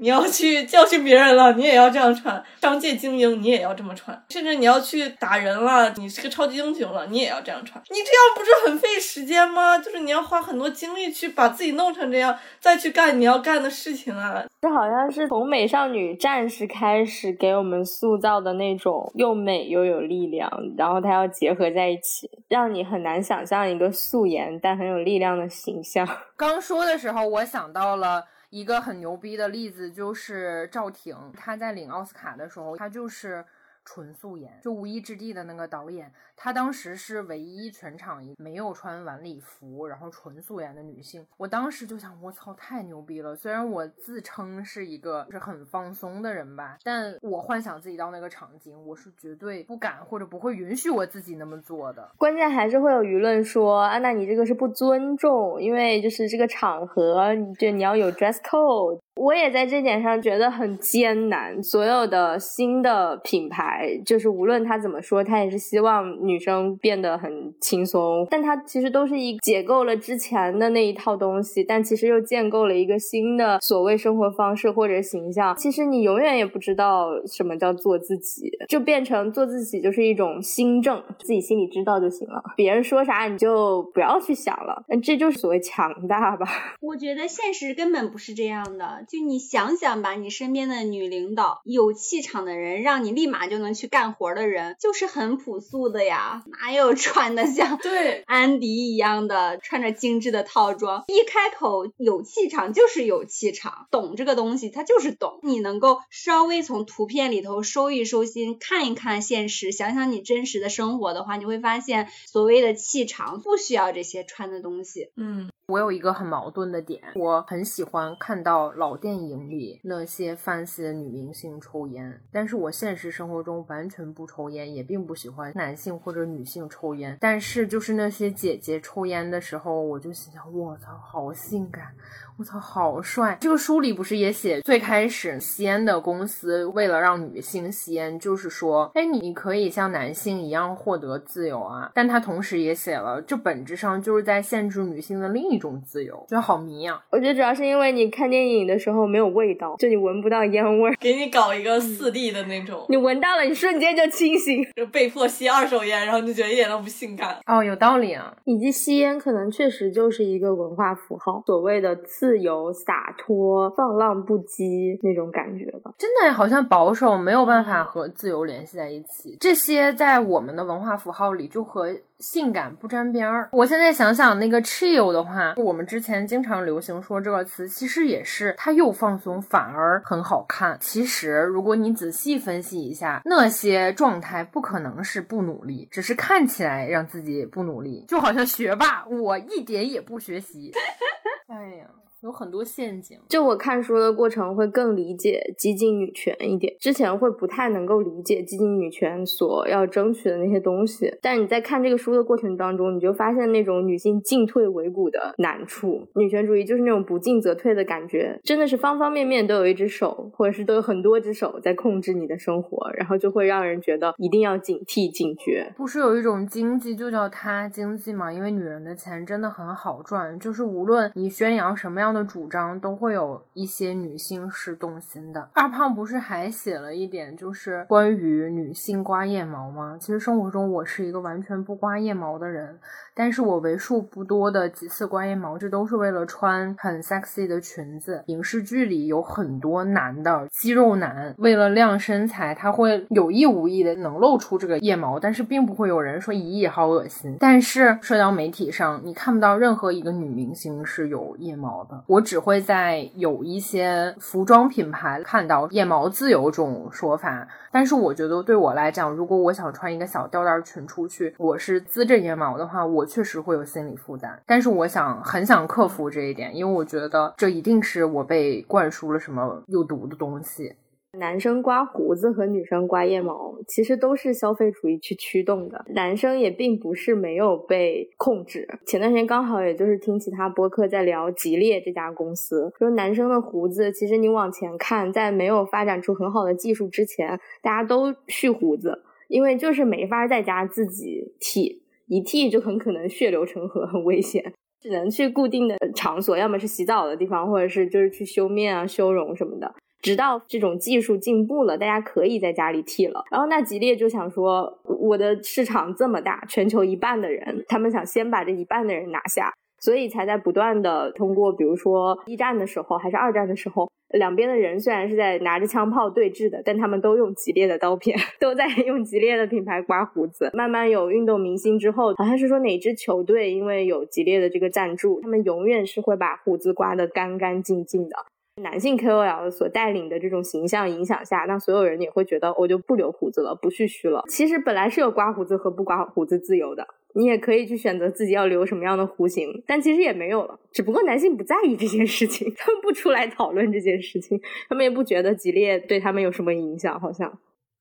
你要去教训别人了，你也要这样穿；商界精英，你也要这么穿；甚至你要去打人了，你是个超级英雄了，你也要这样穿。你这样不是很费时间吗？就是你要花很多精力去把自己弄成这样，再去干你要干的事情啊。这好像是从美少女战士开始给我们塑造的那种又美又有力量，然后它要结合在一起，让你很难想象一个素颜但很有力量的形象。刚说的时候，我想到了。一个很牛逼的例子就是赵婷，她在领奥斯卡的时候，她就是纯素颜，就《无依之地》的那个导演。她当时是唯一全场没有穿晚礼服，然后纯素颜的女性。我当时就想，我操，太牛逼了！虽然我自称是一个就是很放松的人吧，但我幻想自己到那个场景，我是绝对不敢或者不会允许我自己那么做的。关键还是会有舆论说，啊，那你这个是不尊重，因为就是这个场合，就你要有 dress code。我也在这点上觉得很艰难。所有的新的品牌，就是无论他怎么说，他也是希望。女生变得很轻松，但它其实都是一解构了之前的那一套东西，但其实又建构了一个新的所谓生活方式或者形象。其实你永远也不知道什么叫做自己，就变成做自己就是一种新政，自己心里知道就行了，别人说啥你就不要去想了。那这就是所谓强大吧？我觉得现实根本不是这样的。就你想想吧，你身边的女领导，有气场的人，让你立马就能去干活的人，就是很朴素的呀。哪有穿的像对安迪一样的，穿着精致的套装，一开口有气场就是有气场，懂这个东西他就是懂。你能够稍微从图片里头收一收心，看一看现实，想想你真实的生活的话，你会发现所谓的气场不需要这些穿的东西。嗯。我有一个很矛盾的点，我很喜欢看到老电影里那些 fancy 的女明星抽烟，但是我现实生活中完全不抽烟，也并不喜欢男性或者女性抽烟。但是就是那些姐姐抽烟的时候，我就心想，我操，好性感。我操，好帅！这个书里不是也写，最开始吸烟的公司为了让女性吸烟，就是说，哎，你可以像男性一样获得自由啊。但他同时也写了，这本质上就是在限制女性的另一种自由，觉得好迷啊！我觉得主要是因为你看电影的时候没有味道，就你闻不到烟味儿，给你搞一个四 D 的那种，你闻到了，你瞬间就清醒，[laughs] 就被迫吸二手烟，然后你就觉得一点都不性感。哦，有道理啊！以及吸烟可能确实就是一个文化符号，所谓的自。自由洒脱、放浪不羁那种感觉吧，真的好像保守没有办法和自由联系在一起。这些在我们的文化符号里就和性感不沾边儿。我现在想想那个 chill 的话，我们之前经常流行说这个词，其实也是它又放松反而很好看。其实如果你仔细分析一下，那些状态不可能是不努力，只是看起来让自己不努力，就好像学霸，我一点也不学习。[laughs] 哎呀。有很多陷阱。就我看书的过程，会更理解激进女权一点。之前会不太能够理解激进女权所要争取的那些东西。但你在看这个书的过程当中，你就发现那种女性进退维谷的难处。女权主义就是那种不进则退的感觉，真的是方方面面都有一只手，或者是都有很多只手在控制你的生活，然后就会让人觉得一定要警惕警觉。不是有一种经济就叫他经济吗？因为女人的钱真的很好赚，就是无论你宣扬什么样。的主张都会有一些女性是动心的。二胖不是还写了一点，就是关于女性刮腋毛吗？其实生活中我是一个完全不刮腋毛的人。但是我为数不多的几次刮腋毛，这都是为了穿很 sexy 的裙子。影视剧里有很多男的肌肉男，为了亮身材，他会有意无意的能露出这个腋毛，但是并不会有人说咦好恶心。但是社交媒体上，你看不到任何一个女明星是有腋毛的。我只会在有一些服装品牌看到腋毛自由这种说法。但是我觉得对我来讲，如果我想穿一个小吊带裙出去，我是滋着腋毛的话，我确实会有心理负担。但是我想很想克服这一点，因为我觉得这一定是我被灌输了什么有毒的东西。男生刮胡子和女生刮腋毛，其实都是消费主义去驱动的。男生也并不是没有被控制。前段时间刚好也就是听其他播客在聊吉列这家公司，说男生的胡子，其实你往前看，在没有发展出很好的技术之前，大家都蓄胡子，因为就是没法在家自己剃，一剃就很可能血流成河，很危险，只能去固定的场所，要么是洗澡的地方，或者是就是去修面啊、修容什么的。直到这种技术进步了，大家可以在家里剃了。然后那吉列就想说，我的市场这么大，全球一半的人，他们想先把这一半的人拿下，所以才在不断的通过，比如说一战的时候还是二战的时候，两边的人虽然是在拿着枪炮对峙的，但他们都用吉列的刀片，[laughs] 都在用吉列的品牌刮胡子。慢慢有运动明星之后，好像是说哪支球队因为有吉列的这个赞助，他们永远是会把胡子刮得干干净净的。男性 KOL 所带领的这种形象影响下，那所有人也会觉得我就不留胡子了，不蓄须了。其实本来是有刮胡子和不刮胡子自由的，你也可以去选择自己要留什么样的弧形，但其实也没有了。只不过男性不在意这件事情，[laughs] 他们不出来讨论这件事情，他们也不觉得吉列对他们有什么影响。好像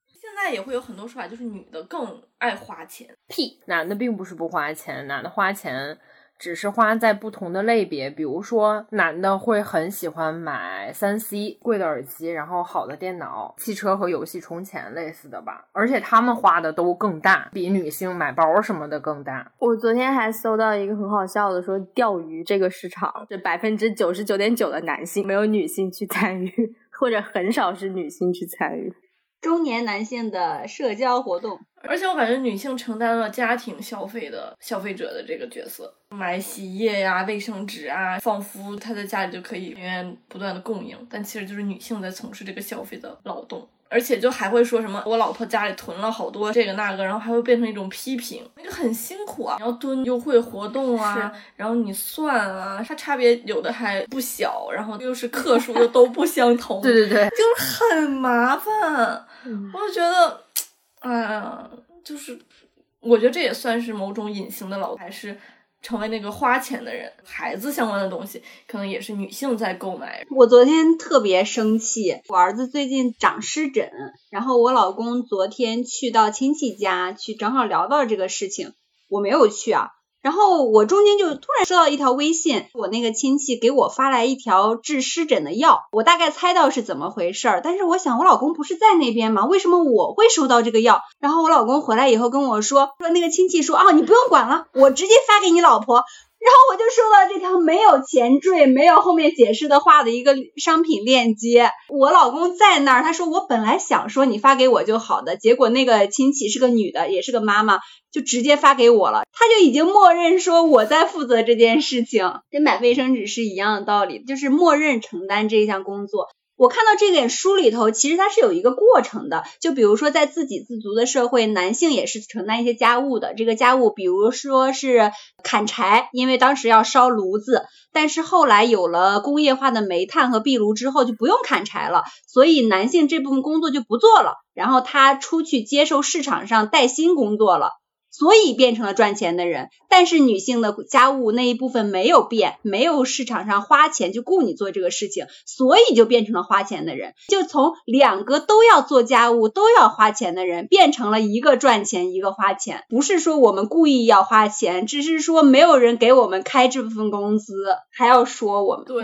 现在也会有很多说法，就是女的更爱花钱，屁，男的并不是不花钱，男的花钱。只是花在不同的类别，比如说男的会很喜欢买三 C 贵的耳机，然后好的电脑、汽车和游戏充钱类似的吧，而且他们花的都更大，比女性买包什么的更大。我昨天还搜到一个很好笑的，说钓鱼这个市场，这百分之九十九点九的男性没有女性去参与，或者很少是女性去参与。中年男性的社交活动，而且我感觉女性承担了家庭消费的消费者的这个角色，买洗衣液呀、卫生纸啊，仿佛她在家里就可以源源不断的供应，但其实就是女性在从事这个消费的劳动。而且就还会说什么我老婆家里囤了好多这个那个，然后还会变成一种批评，那个很辛苦啊！你要蹲优惠活动啊，然后你算啊，它差别有的还不小，然后又是克数又都不相同，[laughs] 对对对，就是很麻烦。我就觉得，嗯，就是我觉得这也算是某种隐形的劳，还是成为那个花钱的人。孩子相关的东西，可能也是女性在购买。我昨天特别生气，我儿子最近长湿疹，然后我老公昨天去到亲戚家去，正好聊到这个事情，我没有去啊。然后我中间就突然收到一条微信，我那个亲戚给我发来一条治湿疹的药，我大概猜到是怎么回事儿，但是我想我老公不是在那边吗？为什么我会收到这个药？然后我老公回来以后跟我说，说那个亲戚说啊，你不用管了，我直接发给你老婆。然后我就收到这条没有前缀、没有后面解释的话的一个商品链接。我老公在那儿，他说我本来想说你发给我就好的，结果那个亲戚是个女的，也是个妈妈，就直接发给我了。他就已经默认说我在负责这件事情，跟买卫生纸是一样的道理，就是默认承担这一项工作。我看到这点书里头，其实它是有一个过程的。就比如说，在自给自足的社会，男性也是承担一些家务的。这个家务，比如说是砍柴，因为当时要烧炉子，但是后来有了工业化的煤炭和壁炉之后，就不用砍柴了，所以男性这部分工作就不做了，然后他出去接受市场上带薪工作了。所以变成了赚钱的人，但是女性的家务那一部分没有变，没有市场上花钱就雇你做这个事情，所以就变成了花钱的人，就从两个都要做家务都要花钱的人，变成了一个赚钱一个花钱。不是说我们故意要花钱，只是说没有人给我们开这部分工资，还要说我们对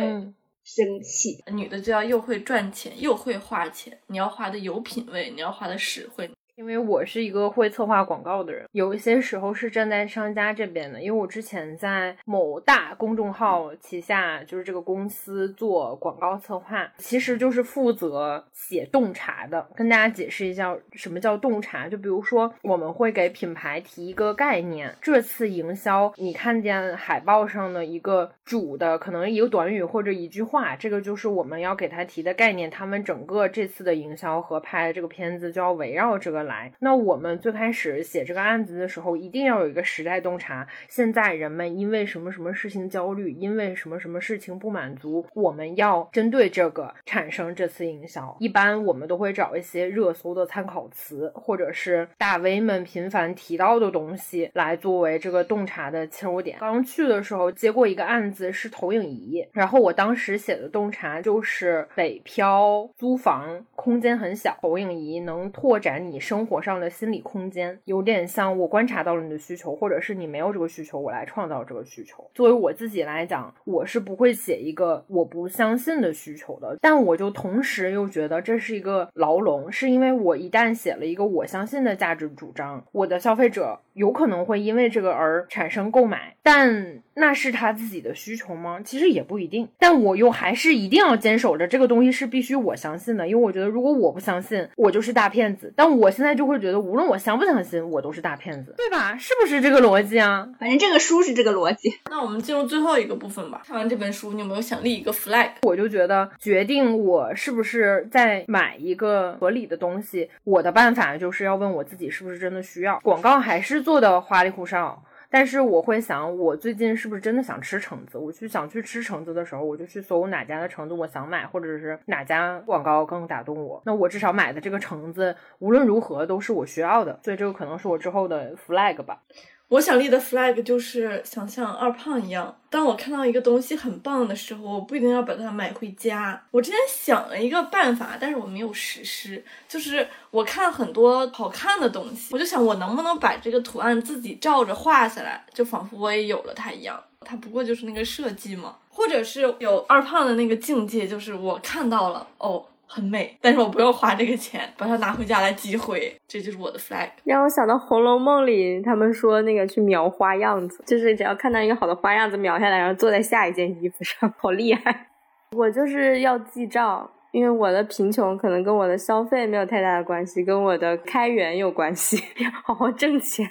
生气。女的就要又会赚钱又会花钱，你要花的有品位，你要花的实惠。因为我是一个会策划广告的人，有一些时候是站在商家这边的。因为我之前在某大公众号旗下，就是这个公司做广告策划，其实就是负责写洞察的。跟大家解释一下什么叫洞察，就比如说我们会给品牌提一个概念，这次营销你看见海报上的一个主的可能一个短语或者一句话，这个就是我们要给他提的概念。他们整个这次的营销和拍这个片子就要围绕这个。来，那我们最开始写这个案子的时候，一定要有一个时代洞察。现在人们因为什么什么事情焦虑，因为什么什么事情不满足，我们要针对这个产生这次营销。一般我们都会找一些热搜的参考词，或者是大 V 们频繁提到的东西，来作为这个洞察的切入点。刚去的时候接过一个案子是投影仪，然后我当时写的洞察就是北漂租房空间很小，投影仪能拓展你生。生活上的心理空间有点像我观察到了你的需求，或者是你没有这个需求，我来创造这个需求。作为我自己来讲，我是不会写一个我不相信的需求的，但我就同时又觉得这是一个牢笼，是因为我一旦写了一个我相信的价值主张，我的消费者有可能会因为这个而产生购买，但那是他自己的需求吗？其实也不一定。但我又还是一定要坚守着这个东西是必须我相信的，因为我觉得如果我不相信，我就是大骗子。但我现在就会觉得，无论我相不相信，我都是大骗子，对吧？是不是这个逻辑啊？反正这个书是这个逻辑。[laughs] 那我们进入最后一个部分吧。看完这本书，你有没有想立一个 flag？我就觉得，决定我是不是在买一个合理的东西，我的办法就是要问我自己是不是真的需要。广告还是做的花里胡哨。但是我会想，我最近是不是真的想吃橙子？我去想去吃橙子的时候，我就去搜哪家的橙子我想买，或者是哪家广告更打动我。那我至少买的这个橙子，无论如何都是我需要的。所以这个可能是我之后的 flag 吧。我想立的 flag 就是想像二胖一样，当我看到一个东西很棒的时候，我不一定要把它买回家。我之前想了一个办法，但是我没有实施。就是我看很多好看的东西，我就想我能不能把这个图案自己照着画下来，就仿佛我也有了它一样。它不过就是那个设计嘛，或者是有二胖的那个境界，就是我看到了哦。很美，但是我不用花这个钱，把它拿回家来积灰，这就是我的 flag。让我想到《红楼梦》里他们说那个去描花样子，就是只要看到一个好的花样子描下来，然后做在下一件衣服上，好厉害。我就是要记账，因为我的贫穷可能跟我的消费没有太大的关系，跟我的开源有关系，好好挣钱。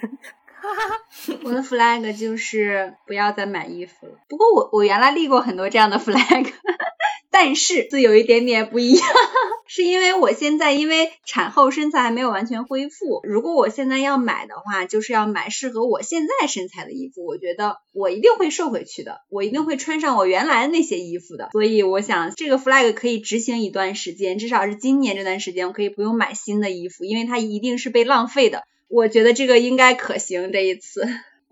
[laughs] 我的 flag 就是不要再买衣服了。不过我我原来立过很多这样的 flag。但是是有一点点不一样，[laughs] 是因为我现在因为产后身材还没有完全恢复，如果我现在要买的话，就是要买适合我现在身材的衣服。我觉得我一定会瘦回去的，我一定会穿上我原来的那些衣服的。所以我想这个 flag 可以执行一段时间，至少是今年这段时间，我可以不用买新的衣服，因为它一定是被浪费的。我觉得这个应该可行这一次。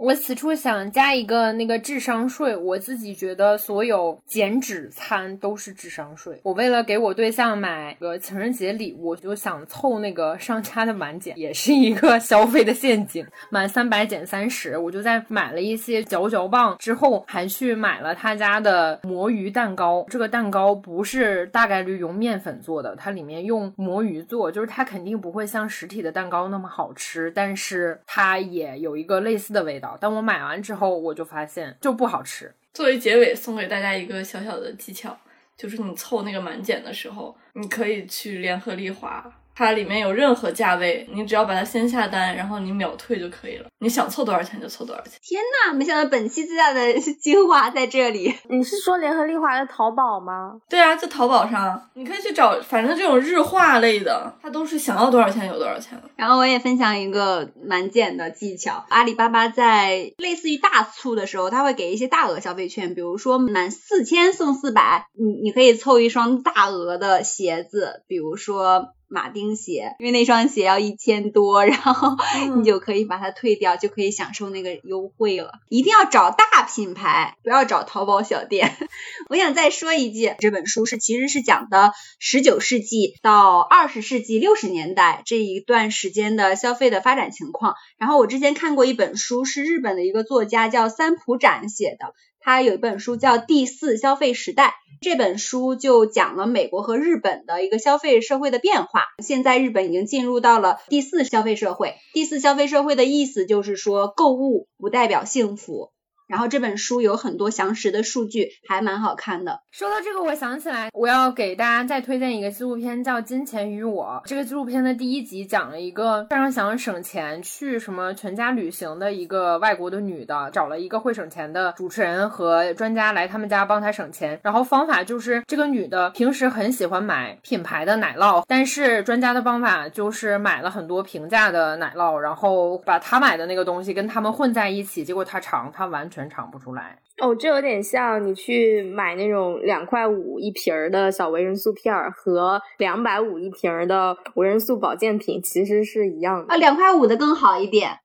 我此处想加一个那个智商税，我自己觉得所有减脂餐都是智商税。我为了给我对象买个情人节礼物，就想凑那个商家的满减，也是一个 [laughs] 消费的陷阱。满三百减三十，我就在买了一些嚼嚼棒之后，还去买了他家的魔芋蛋糕。这个蛋糕不是大概率用面粉做的，它里面用魔芋做，就是它肯定不会像实体的蛋糕那么好吃，但是它也有一个类似的味道。但我买完之后，我就发现就不好吃。作为结尾，送给大家一个小小的技巧，就是你凑那个满减的时候，你可以去联合利华。它里面有任何价位，你只要把它先下单，然后你秒退就可以了。你想凑多少钱就凑多少钱。天呐，没想到本期最大的 [laughs] 精华在这里。你是说联合利华的淘宝吗？对啊，在淘宝上，你可以去找，反正这种日化类的，它都是想要多少钱有多少钱。然后我也分享一个满减的技巧，阿里巴巴在类似于大促的时候，它会给一些大额消费券，比如说满四千送四百，你你可以凑一双大额的鞋子，比如说。马丁鞋，因为那双鞋要一千多，[laughs] 然后你就可以把它退掉，就可以享受那个优惠了。一定要找大品牌，不要找淘宝小店。[laughs] 我想再说一句，这本书是其实是讲的十九世纪到二十世纪六十年代这一段时间的消费的发展情况。然后我之前看过一本书，是日本的一个作家叫三浦展写的。他有一本书叫《第四消费时代》，这本书就讲了美国和日本的一个消费社会的变化。现在日本已经进入到了第四消费社会，第四消费社会的意思就是说，购物不代表幸福。然后这本书有很多详实的数据，还蛮好看的。说到这个，我想起来，我要给大家再推荐一个纪录片，叫《金钱与我》。这个纪录片的第一集讲了一个非常想省钱去什么全家旅行的一个外国的女的，找了一个会省钱的主持人和专家来他们家帮她省钱。然后方法就是这个女的平时很喜欢买品牌的奶酪，但是专家的方法就是买了很多平价的奶酪，然后把她买的那个东西跟他们混在一起，结果她尝，她完全。尝不出来哦，这有点像你去买那种两块五一瓶儿的小维生素片儿和两百五一瓶儿的维生素保健品，其实是一样的啊。两块五的更好一点，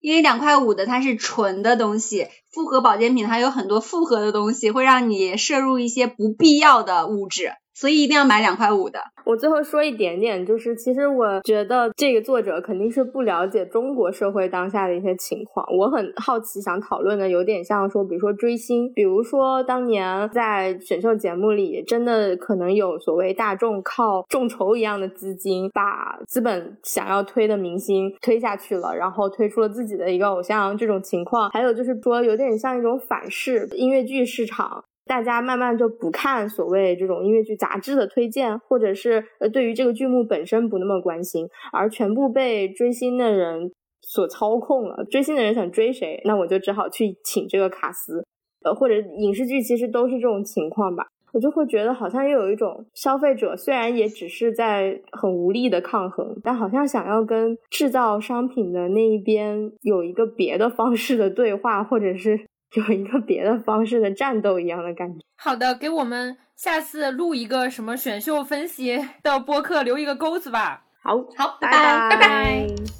因为两块五的它是纯的东西，复合保健品它有很多复合的东西，会让你摄入一些不必要的物质。所以一定要买两块五的。我最后说一点点，就是其实我觉得这个作者肯定是不了解中国社会当下的一些情况。我很好奇，想讨论的有点像说，比如说追星，比如说当年在选秀节目里，真的可能有所谓大众靠众筹一样的资金，把资本想要推的明星推下去了，然后推出了自己的一个偶像这种情况。还有就是说，有点像一种反噬音乐剧市场。大家慢慢就不看所谓这种音乐剧杂志的推荐，或者是呃对于这个剧目本身不那么关心，而全部被追星的人所操控了。追星的人想追谁，那我就只好去请这个卡司，呃或者影视剧其实都是这种情况吧。我就会觉得好像又有一种消费者虽然也只是在很无力的抗衡，但好像想要跟制造商品的那一边有一个别的方式的对话，或者是。有一个别的方式的战斗一样的感觉。好的，给我们下次录一个什么选秀分析的播客留一个钩子吧。好，好，拜拜，拜拜。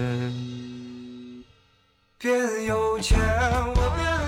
变有钱我变